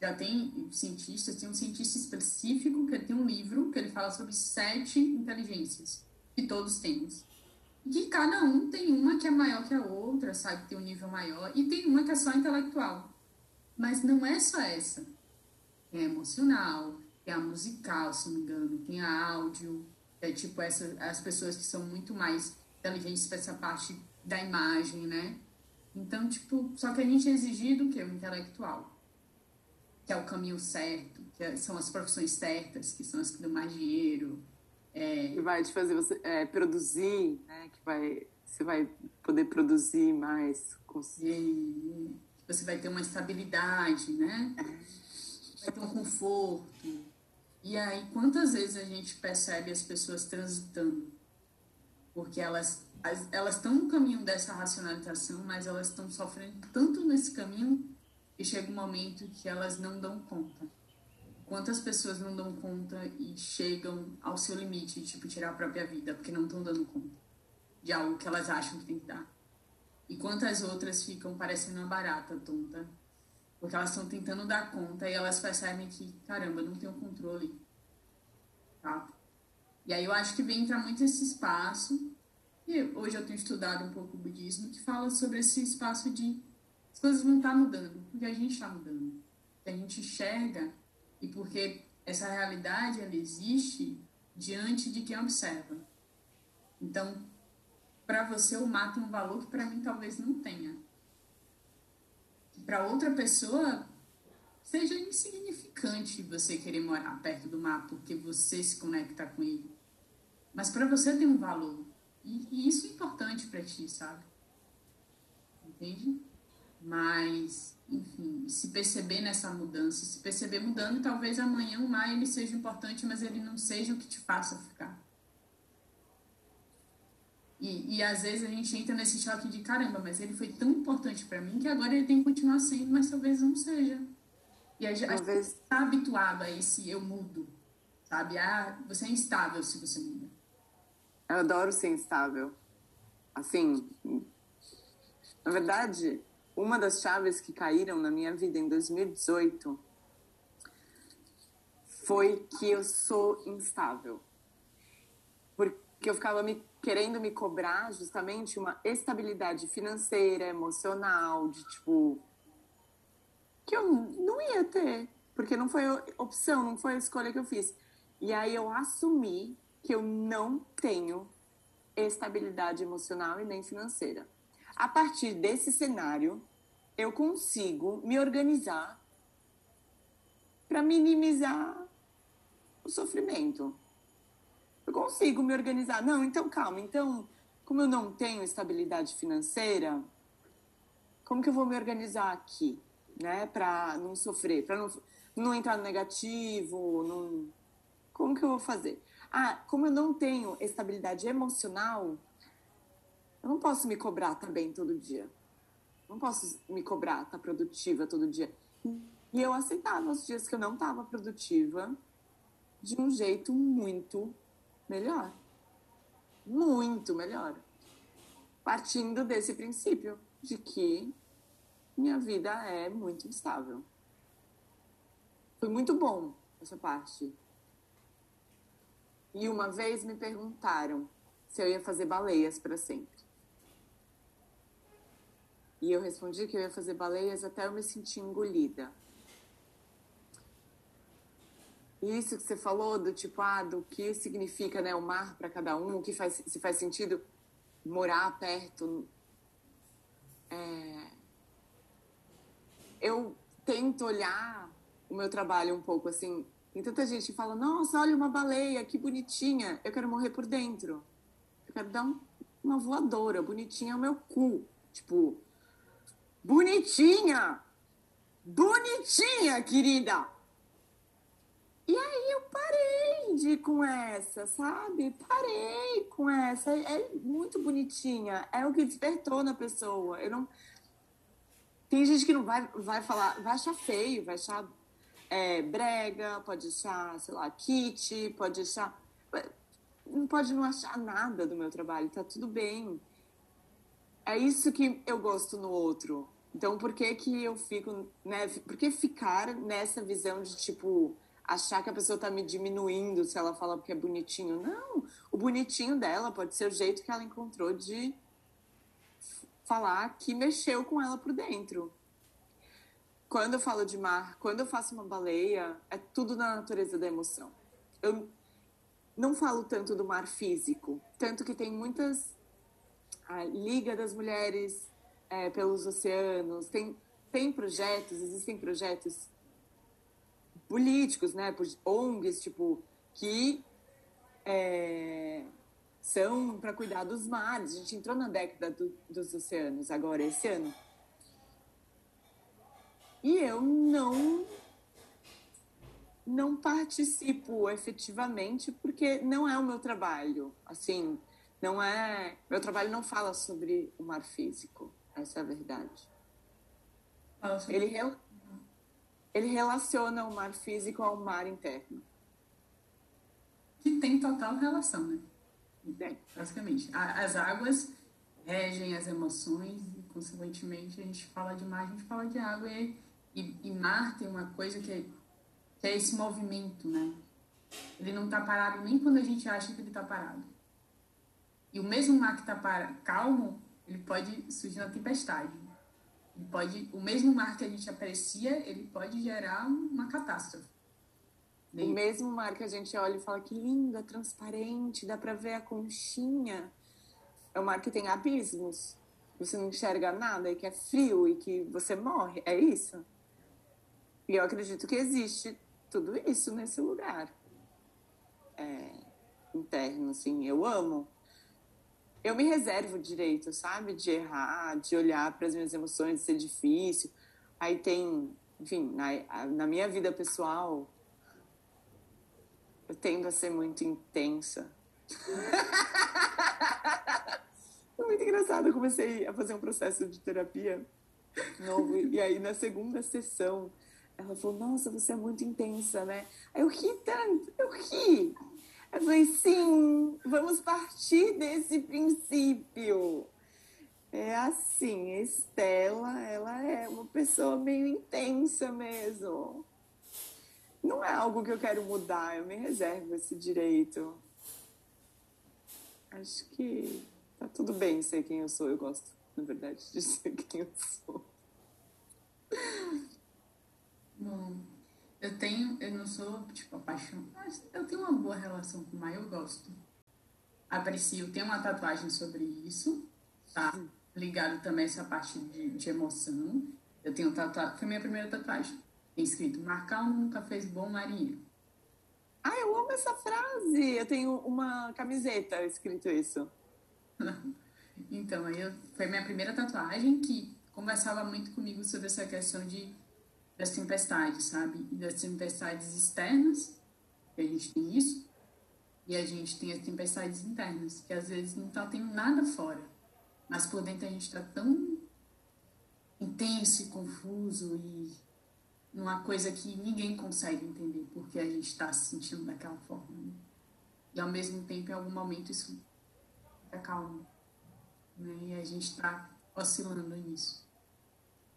[SPEAKER 1] Já tem cientistas, tem um cientista específico que tem um livro que ele fala sobre sete inteligências que todos temos. E que cada um tem uma que é maior que a outra, sabe, que tem um nível maior, e tem uma que é só intelectual. Mas não é só essa. Tem a emocional, tem a musical, se não me engano, tem a áudio, é tipo essa, as pessoas que são muito mais inteligência para essa parte da imagem, né? Então, tipo, só que a gente é exigido o quê? O intelectual, que é o caminho certo, que é, são as profissões certas, que são as que dão mais dinheiro.
[SPEAKER 2] É... Que vai te fazer você é, produzir, né? Que vai, você vai poder produzir mais.
[SPEAKER 1] E, você vai ter uma estabilidade, né? Vai ter um conforto. E aí, quantas vezes a gente percebe as pessoas transitando porque elas elas estão no caminho dessa racionalização, mas elas estão sofrendo tanto nesse caminho que chega um momento que elas não dão conta. Quantas pessoas não dão conta e chegam ao seu limite, tipo, tirar a própria vida, porque não estão dando conta de algo que elas acham que tem que dar. E quantas outras ficam parecendo uma barata tonta, porque elas estão tentando dar conta e elas percebem que, caramba, não tenho controle. Tá? E aí eu acho que vem entrar muito esse espaço, e hoje eu tenho estudado um pouco o budismo, que fala sobre esse espaço de as coisas não estão tá mudando, porque a gente está mudando. A gente enxerga e porque essa realidade ela existe diante de quem observa. Então, para você o mar tem um valor que para mim talvez não tenha. Para outra pessoa seja insignificante você querer morar perto do mar porque você se conecta com ele. Mas para você tem um valor. E, e isso é importante para ti, sabe? Entende? Mas, enfim, se perceber nessa mudança, se perceber mudando, talvez amanhã o mar ele seja importante, mas ele não seja o que te faça ficar. E, e às vezes a gente entra nesse choque de caramba, mas ele foi tão importante para mim que agora ele tem que continuar sendo, mas talvez não seja. E a, a gente está habituado a esse eu mudo, sabe? Ah, você é instável se você muda.
[SPEAKER 2] Eu adoro ser instável. Assim, na verdade, uma das chaves que caíram na minha vida em 2018 foi que eu sou instável. Porque eu ficava me querendo me cobrar justamente uma estabilidade financeira, emocional, de tipo que eu não ia ter, porque não foi opção, não foi a escolha que eu fiz. E aí eu assumi que eu não tenho estabilidade emocional e nem financeira. A partir desse cenário, eu consigo me organizar para minimizar o sofrimento. Eu consigo me organizar. Não, então calma. Então, como eu não tenho estabilidade financeira, como que eu vou me organizar aqui, né, para não sofrer, para não, não entrar no negativo, não... como que eu vou fazer? Ah, como eu não tenho estabilidade emocional, eu não posso me cobrar também todo dia. Não posso me cobrar estar tá produtiva todo dia. E eu aceitava os dias que eu não estava produtiva de um jeito muito melhor. Muito melhor. Partindo desse princípio de que minha vida é muito instável. Foi muito bom essa parte. E uma vez me perguntaram se eu ia fazer baleias para sempre. E eu respondi que eu ia fazer baleias até eu me sentir engolida. isso que você falou do tipo, ah, do que significa né, o mar para cada um, o que faz, se faz sentido morar perto. É... Eu tento olhar o meu trabalho um pouco assim. Tem gente que fala, nossa, olha uma baleia, que bonitinha. Eu quero morrer por dentro. Eu quero dar um, uma voadora. Bonitinha é o meu cu. Tipo, bonitinha! Bonitinha, querida! E aí eu parei de ir com essa, sabe? Parei com essa. É muito bonitinha. É o que despertou na pessoa. Eu não. Tem gente que não vai, vai falar, vai achar feio, vai achar é, brega, pode achar, sei lá, kit, pode achar. Não pode não achar nada do meu trabalho, tá tudo bem. É isso que eu gosto no outro. Então, por que que eu fico, né? Por que ficar nessa visão de tipo achar que a pessoa está me diminuindo se ela fala porque é bonitinho. Não, o bonitinho dela pode ser o jeito que ela encontrou de falar que mexeu com ela por dentro. Quando eu falo de mar, quando eu faço uma baleia, é tudo na natureza da emoção. Eu não falo tanto do mar físico, tanto que tem muitas a Liga das Mulheres é, pelos Oceanos, tem, tem projetos, existem projetos políticos, né, ONGs, tipo, que é, são para cuidar dos mares. A gente entrou na década do, dos oceanos agora, esse ano. E eu não não participo efetivamente porque não é o meu trabalho. Assim, não é. Meu trabalho não fala sobre o mar físico. Essa é a verdade. Ele, ele relaciona o mar físico ao mar interno.
[SPEAKER 1] Que tem total relação, né? É. Basicamente. As águas regem as emoções e, consequentemente, a gente fala de mar, a gente fala de água. E, e, e mar tem uma coisa que é, que é esse movimento, né? Ele não está parado nem quando a gente acha que ele está parado. E o mesmo mar que está calmo, ele pode surgir na tempestade pode, o mesmo mar que a gente aprecia, ele pode gerar uma catástrofe.
[SPEAKER 2] O mesmo mar que a gente olha e fala que lindo, é transparente, dá para ver a conchinha. É o mar que tem abismos. Você não enxerga nada e que é frio e que você morre. É isso? E eu acredito que existe tudo isso nesse lugar. É, interno, assim. Eu amo eu me reservo o direito, sabe? De errar, de olhar para as minhas emoções, de ser difícil. Aí tem, enfim, na, na minha vida pessoal, eu tendo a ser muito intensa. *laughs* Muito engraçado. Eu comecei a fazer um processo de terapia novo. E aí, na segunda sessão, ela falou: Nossa, você é muito intensa, né? Aí eu ri tanto, eu ri. Eu falei, sim, vamos partir desse princípio. É assim, Estela, ela é uma pessoa meio intensa mesmo. Não é algo que eu quero mudar, eu me reservo esse direito. acho que tá tudo bem ser quem eu sou. Eu gosto, na verdade, de ser *laughs* quem eu sou.
[SPEAKER 1] Bom, eu tenho, eu não sou, tipo, apaixonada, mas eu tenho uma boa relação com o Maia, eu gosto. Aprecio, tenho uma tatuagem sobre isso, tá? Ligado também a essa parte de, de emoção. Eu tenho tatuagem, foi minha primeira tatuagem. Tem escrito, Marcal nunca fez bom Maria.
[SPEAKER 2] Ah, eu amo essa frase! Eu tenho uma camiseta escrito isso. *laughs*
[SPEAKER 1] então, aí eu, foi minha primeira tatuagem que conversava muito comigo sobre essa questão de das tempestades, sabe? E das tempestades externas, que a gente tem isso, e a gente tem as tempestades internas, que às vezes não tá tendo nada fora, mas por dentro a gente tá tão intenso e confuso e numa coisa que ninguém consegue entender porque a gente está se sentindo daquela forma. Né? E ao mesmo tempo, em algum momento, isso fica calmo. Né? E a gente está oscilando nisso.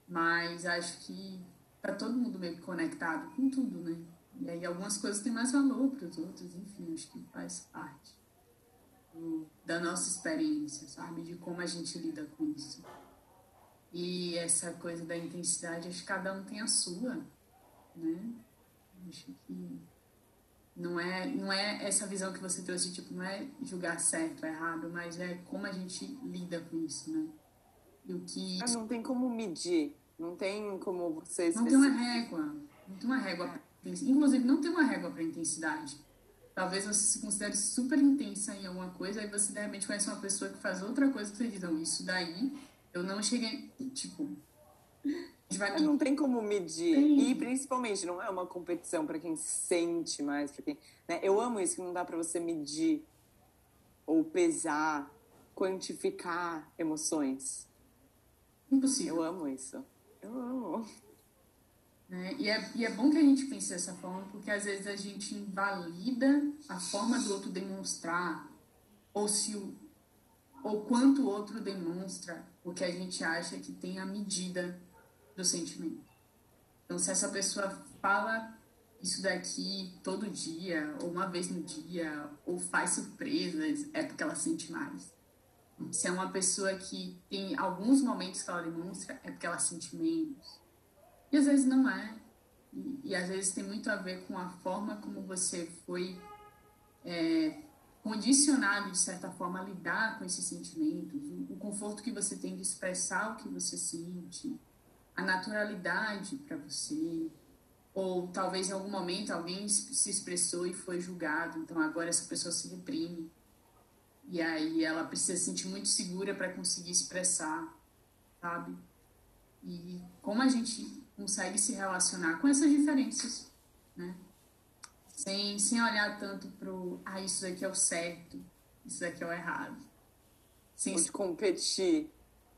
[SPEAKER 1] Mas acho que tá todo mundo meio conectado com tudo, né? E aí algumas coisas têm mais valor para os outros, enfim, acho que faz parte do, da nossa experiência, sabe? De como a gente lida com isso. E essa coisa da intensidade, acho que cada um tem a sua, né? Acho que não é, não é essa visão que você trouxe, tipo, não é julgar certo errado, mas é como a gente lida com isso, né?
[SPEAKER 2] E o que... Ah, não tem como medir não tem como você...
[SPEAKER 1] Não tem uma régua. Não tem uma régua. Inclusive, não tem uma régua para intensidade. Talvez você se considere super intensa em alguma coisa, aí você de repente conhece uma pessoa que faz outra coisa que você diz, não, isso daí eu não cheguei, tipo...
[SPEAKER 2] Vai... Não tem como medir. Tem. E principalmente, não é uma competição para quem sente mais, quem. Né? Eu amo isso, que não dá para você medir ou pesar, quantificar emoções.
[SPEAKER 1] Impossível.
[SPEAKER 2] Eu amo isso.
[SPEAKER 1] Né? E, é, e é bom que a gente pense dessa forma, porque às vezes a gente invalida a forma do outro demonstrar, ou se o, ou quanto o outro demonstra o que a gente acha que tem a medida do sentimento. Então, se essa pessoa fala isso daqui todo dia, ou uma vez no dia, ou faz surpresas, é porque ela sente mais. Se é uma pessoa que tem alguns momentos que ela demonstra, é porque ela sente menos. E às vezes não é. E, e às vezes tem muito a ver com a forma como você foi é, condicionado, de certa forma, a lidar com esses sentimentos, o, o conforto que você tem de expressar o que você sente, a naturalidade para você. Ou talvez em algum momento alguém se expressou e foi julgado, então agora essa pessoa se reprime. E aí ela precisa se sentir muito segura para conseguir expressar, sabe? E como a gente consegue se relacionar com essas diferenças, né? Sem, sem olhar tanto pro, ah, isso daqui é o certo, isso daqui é o errado.
[SPEAKER 2] Sem de competir.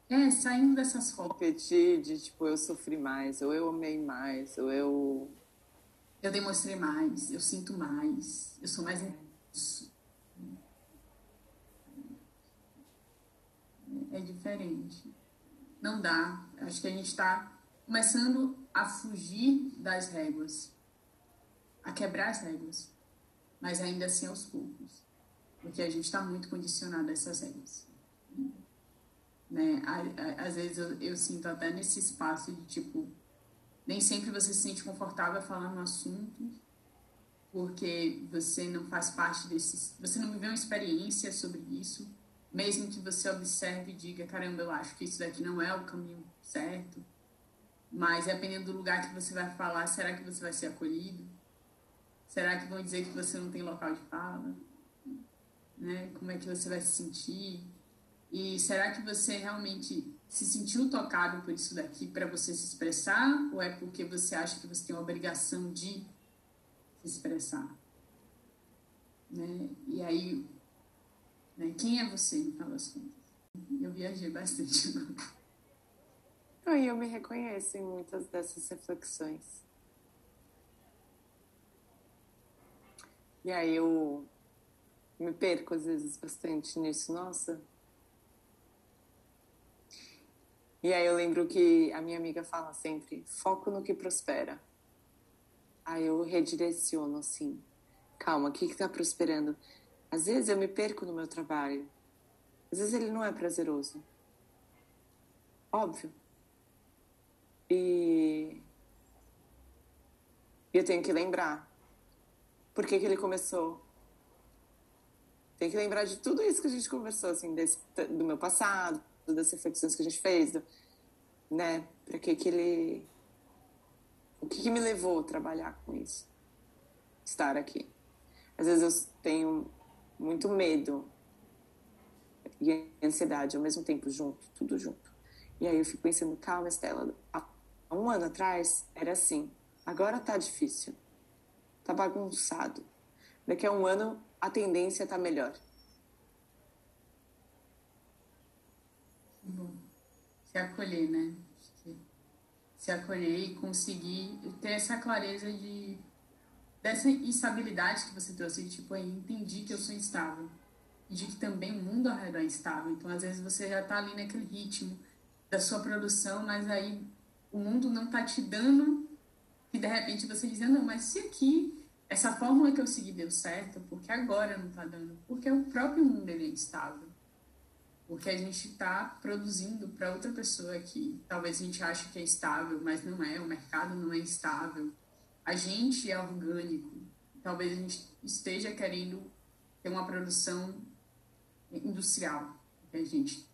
[SPEAKER 1] É, saindo dessas
[SPEAKER 2] fotos. Competir de, tipo, eu sofri mais, ou eu amei mais, ou eu...
[SPEAKER 1] Eu demonstrei mais, eu sinto mais, eu sou mais intenso. É diferente. Não dá. Acho que a gente está começando a fugir das réguas, a quebrar as réguas, mas ainda assim aos poucos, porque a gente está muito condicionado a essas réguas. Né? Às vezes eu, eu sinto até nesse espaço de tipo, nem sempre você se sente confortável falando um assunto, porque você não faz parte desses, você não viveu uma experiência sobre isso mesmo que você observe e diga, caramba, eu acho que isso daqui não é o caminho certo, mas dependendo do lugar que você vai falar, será que você vai ser acolhido? Será que vão dizer que você não tem local de fala? Né? Como é que você vai se sentir? E será que você realmente se sentiu tocado por isso daqui para você se expressar? Ou é porque você acha que você tem a obrigação de se expressar? Né? E aí né? Quem é você, no final das contas? Eu viajei bastante. *laughs*
[SPEAKER 2] E eu me reconheço em muitas dessas reflexões. E aí eu me perco às vezes bastante nisso, nossa. E aí eu lembro que a minha amiga fala sempre, foco no que prospera. Aí eu redireciono assim, calma, o que que tá prosperando? Às vezes eu me perco no meu trabalho. Às vezes ele não é prazeroso. Óbvio. E eu tenho que lembrar por que, que ele começou. Tem que lembrar de tudo isso que a gente conversou, assim, desse, do meu passado, das reflexões que a gente fez, do, né? Para que que ele... O que, que me levou a trabalhar com isso? Estar aqui. Às vezes eu tenho muito medo e ansiedade ao mesmo tempo, junto, tudo junto. E aí eu fico pensando, calma, Estela, há um ano atrás era assim, agora tá difícil, tá bagunçado. Daqui a um ano a tendência tá melhor.
[SPEAKER 1] Bom, se acolher, né? Se acolher e conseguir ter essa clareza de dessa instabilidade que você trouxe, de, tipo, aí entendi que eu sou instável e de que também o mundo ao redor é instável. Então, às vezes você já tá ali naquele ritmo da sua produção, mas aí o mundo não tá te dando e de repente você diz, não, mas se aqui essa fórmula que eu segui deu certo, porque agora não tá dando? Porque o próprio mundo ele é instável porque a gente está produzindo para outra pessoa que talvez a gente ache que é estável, mas não é, o mercado não é estável. A gente é orgânico, talvez a gente esteja querendo ter uma produção industrial, que a gente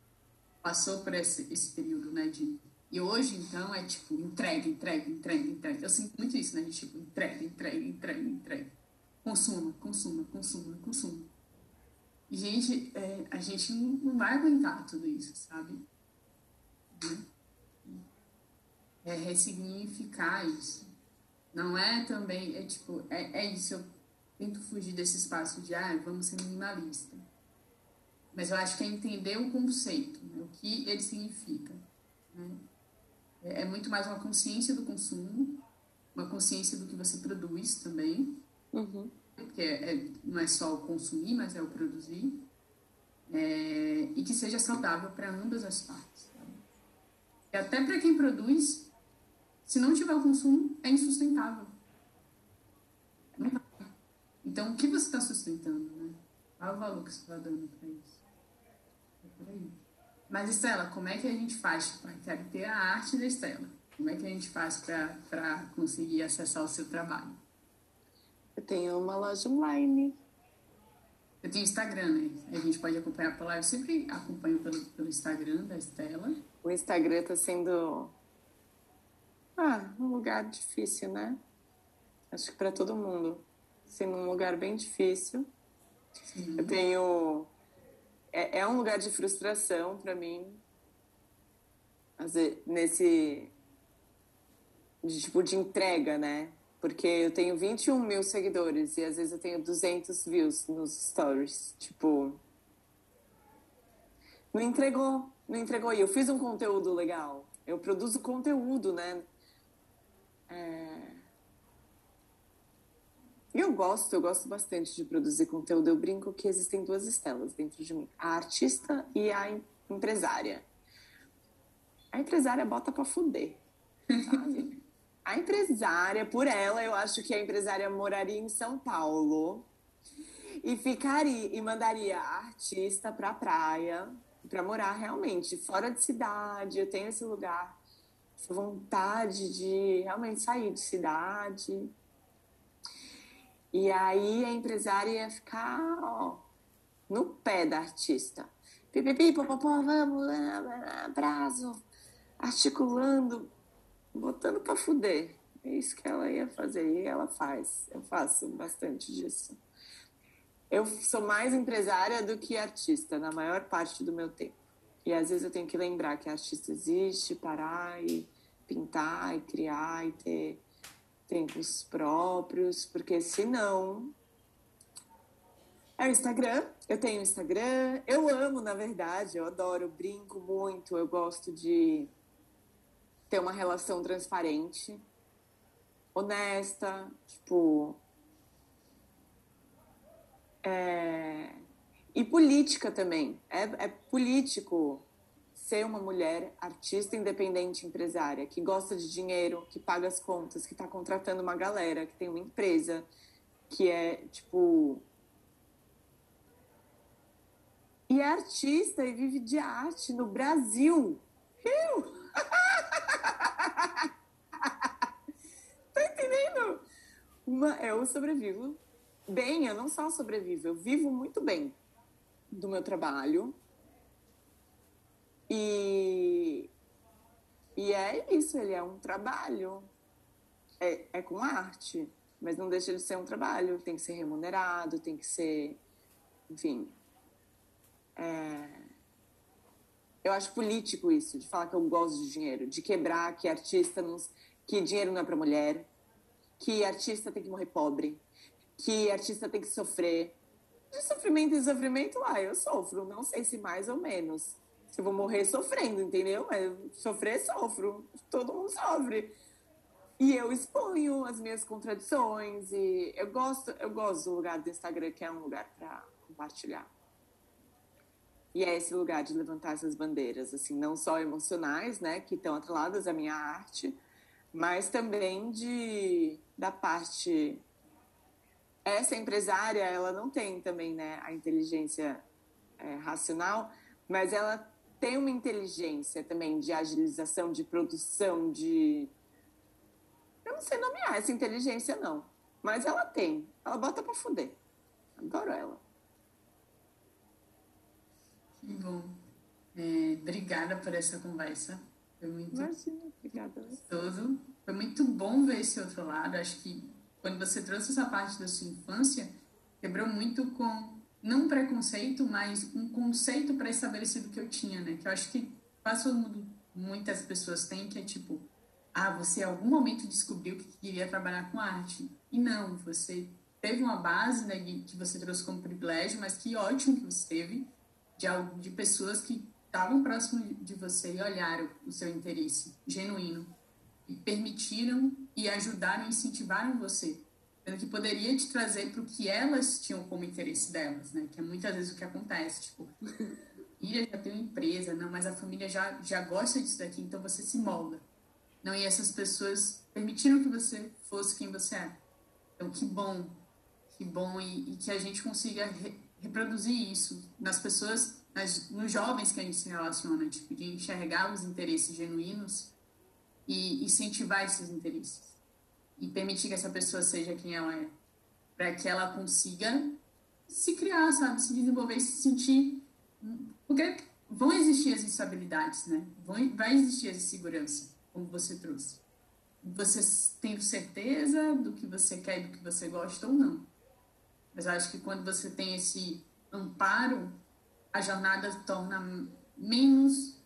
[SPEAKER 1] passou por esse, esse período, né, de e hoje, então, é tipo, entrega, entrega, entrega, entrega. Eu sinto muito isso, né? De tipo, entrega, entrega, entrega, entrega. Consuma, consuma, consuma, consuma. E, gente, é, a gente não vai aguentar tudo isso, sabe? Né? É ressignificar isso. Não é também, é tipo, é, é isso, eu tento fugir desse espaço de, ah, vamos ser minimalista. Mas eu acho que é entender o conceito, né? o que ele significa. Né? É, é muito mais uma consciência do consumo, uma consciência do que você produz também.
[SPEAKER 2] Uhum
[SPEAKER 1] porque é, é, não é só o consumir, mas é o produzir, é, e que seja saudável para ambas as partes. E até para quem produz, se não tiver o consumo, é insustentável. Então, o que você está sustentando, né? Qual o valor que você está dando para isso? É por aí. Mas, Estela, como é que a gente faz? Quero ter a arte da Estela. Como é que a gente faz para conseguir acessar o seu trabalho?
[SPEAKER 2] Eu tenho uma loja online.
[SPEAKER 1] Eu tenho Instagram, né? A gente pode acompanhar por lá. Eu sempre acompanho pelo, pelo Instagram da Estela.
[SPEAKER 2] O Instagram tá sendo. Ah, um lugar difícil, né? Acho que para todo mundo. Sendo um lugar bem difícil. Sim. Eu tenho. É, é um lugar de frustração para mim. Nesse. De, tipo, de entrega, né? Porque eu tenho 21 mil seguidores e às vezes eu tenho 200 views nos stories. Tipo. Não entregou, não entregou. E eu fiz um conteúdo legal. Eu produzo conteúdo, né? É... Eu gosto, eu gosto bastante de produzir conteúdo. Eu brinco que existem duas estelas dentro de mim: a artista e a empresária. A empresária bota pra fuder, sabe? A empresária, por ela, eu acho que a empresária moraria em São Paulo e ficaria e mandaria a artista para a praia para morar realmente fora de cidade. Eu tenho esse lugar, essa vontade de realmente sair de cidade. E aí a empresária ia ficar ó, no pé da artista. Pipipi, popopó, vamos, abraço, articulando botando para fuder. É isso que ela ia fazer e ela faz. Eu faço bastante disso. Eu sou mais empresária do que artista na maior parte do meu tempo. E às vezes eu tenho que lembrar que artista existe, parar e pintar e criar e ter tempos próprios, porque senão é o Instagram. Eu tenho Instagram. Eu amo, na verdade. Eu adoro, brinco muito. Eu gosto de ter uma relação transparente, honesta, tipo. É... E política também. É, é político ser uma mulher artista independente empresária, que gosta de dinheiro, que paga as contas, que está contratando uma galera, que tem uma empresa, que é, tipo. e é artista e vive de arte no Brasil. Rio! *laughs* tá entendendo? Uma, eu sobrevivo bem, eu não só sobrevivo, eu vivo muito bem do meu trabalho. E, e é isso, ele é um trabalho. É, é com arte, mas não deixa de ser um trabalho. Tem que ser remunerado, tem que ser. Enfim. É, eu acho político isso, de falar que eu gosto de dinheiro, de quebrar que artista não, que dinheiro não é para mulher, que artista tem que morrer pobre, que artista tem que sofrer. De sofrimento em sofrimento, ah, eu sofro, não sei se mais ou menos. Se eu vou morrer sofrendo, entendeu? Mas sofrer, sofro. Todo mundo sofre. E eu exponho as minhas contradições e eu gosto, eu gosto do lugar do Instagram que é um lugar para compartilhar. E é esse lugar de levantar essas bandeiras, assim, não só emocionais, né, que estão atreladas à minha arte, mas também de da parte essa empresária, ela não tem também, né, a inteligência é, racional, mas ela tem uma inteligência também de agilização, de produção, de eu não sei nomear essa inteligência não, mas ela tem. Ela bota para fuder. Adoro ela.
[SPEAKER 1] Que bom. É, obrigada por essa conversa.
[SPEAKER 2] Foi muito Imagina, obrigada.
[SPEAKER 1] Foi muito bom ver esse outro lado. Acho que quando você trouxe essa parte da sua infância, quebrou muito com não um preconceito, mas um conceito pré-estabelecido que eu tinha, né? Que eu acho que quase todo mundo, muitas pessoas têm, que é tipo, ah, você em algum momento descobriu que queria trabalhar com arte. E não, você teve uma base né, que você trouxe como privilégio, mas que ótimo que você teve de, de pessoas que estavam próximo de você e olharam o seu interesse genuíno permitiram e ajudaram incentivaram você, sendo que poderia te trazer para o que elas tinham como interesse delas, né? Que é muitas vezes o que acontece, tipo, *laughs* Ilha já tem uma empresa, não, mas a família já já gosta disso daqui, então você se molda. Não, e essas pessoas permitiram que você fosse quem você é. Então, que bom, que bom e, e que a gente consiga re, reproduzir isso nas pessoas, nas, nos jovens que a gente se relaciona, tipo, de enxergar os interesses genuínos e incentivar esses interesses e permitir que essa pessoa seja quem ela é, para que ela consiga se criar, sabe, se desenvolver se sentir, porque vão existir as instabilidades, né? Vão, vai existir a insegurança, como você trouxe. Você tem certeza do que você quer do que você gosta ou não. Mas acho que quando você tem esse amparo, a jornada torna menos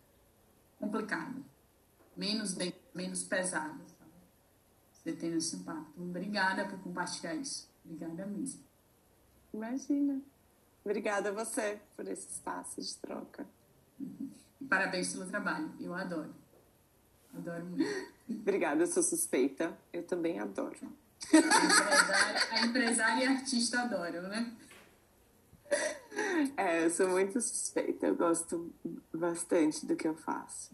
[SPEAKER 1] complicada, menos, menos pesada. Sabe? Você tendo esse impacto. Obrigada por compartilhar isso. Obrigada mesmo.
[SPEAKER 2] Imagina. Obrigada a você por esse espaço de troca.
[SPEAKER 1] E parabéns pelo trabalho. Eu adoro. Adoro muito.
[SPEAKER 2] Obrigada, eu sou suspeita. Eu também adoro.
[SPEAKER 1] A empresária, a empresária e a artista adoram, né?
[SPEAKER 2] É, eu sou muito suspeita. Eu gosto bastante do que eu faço.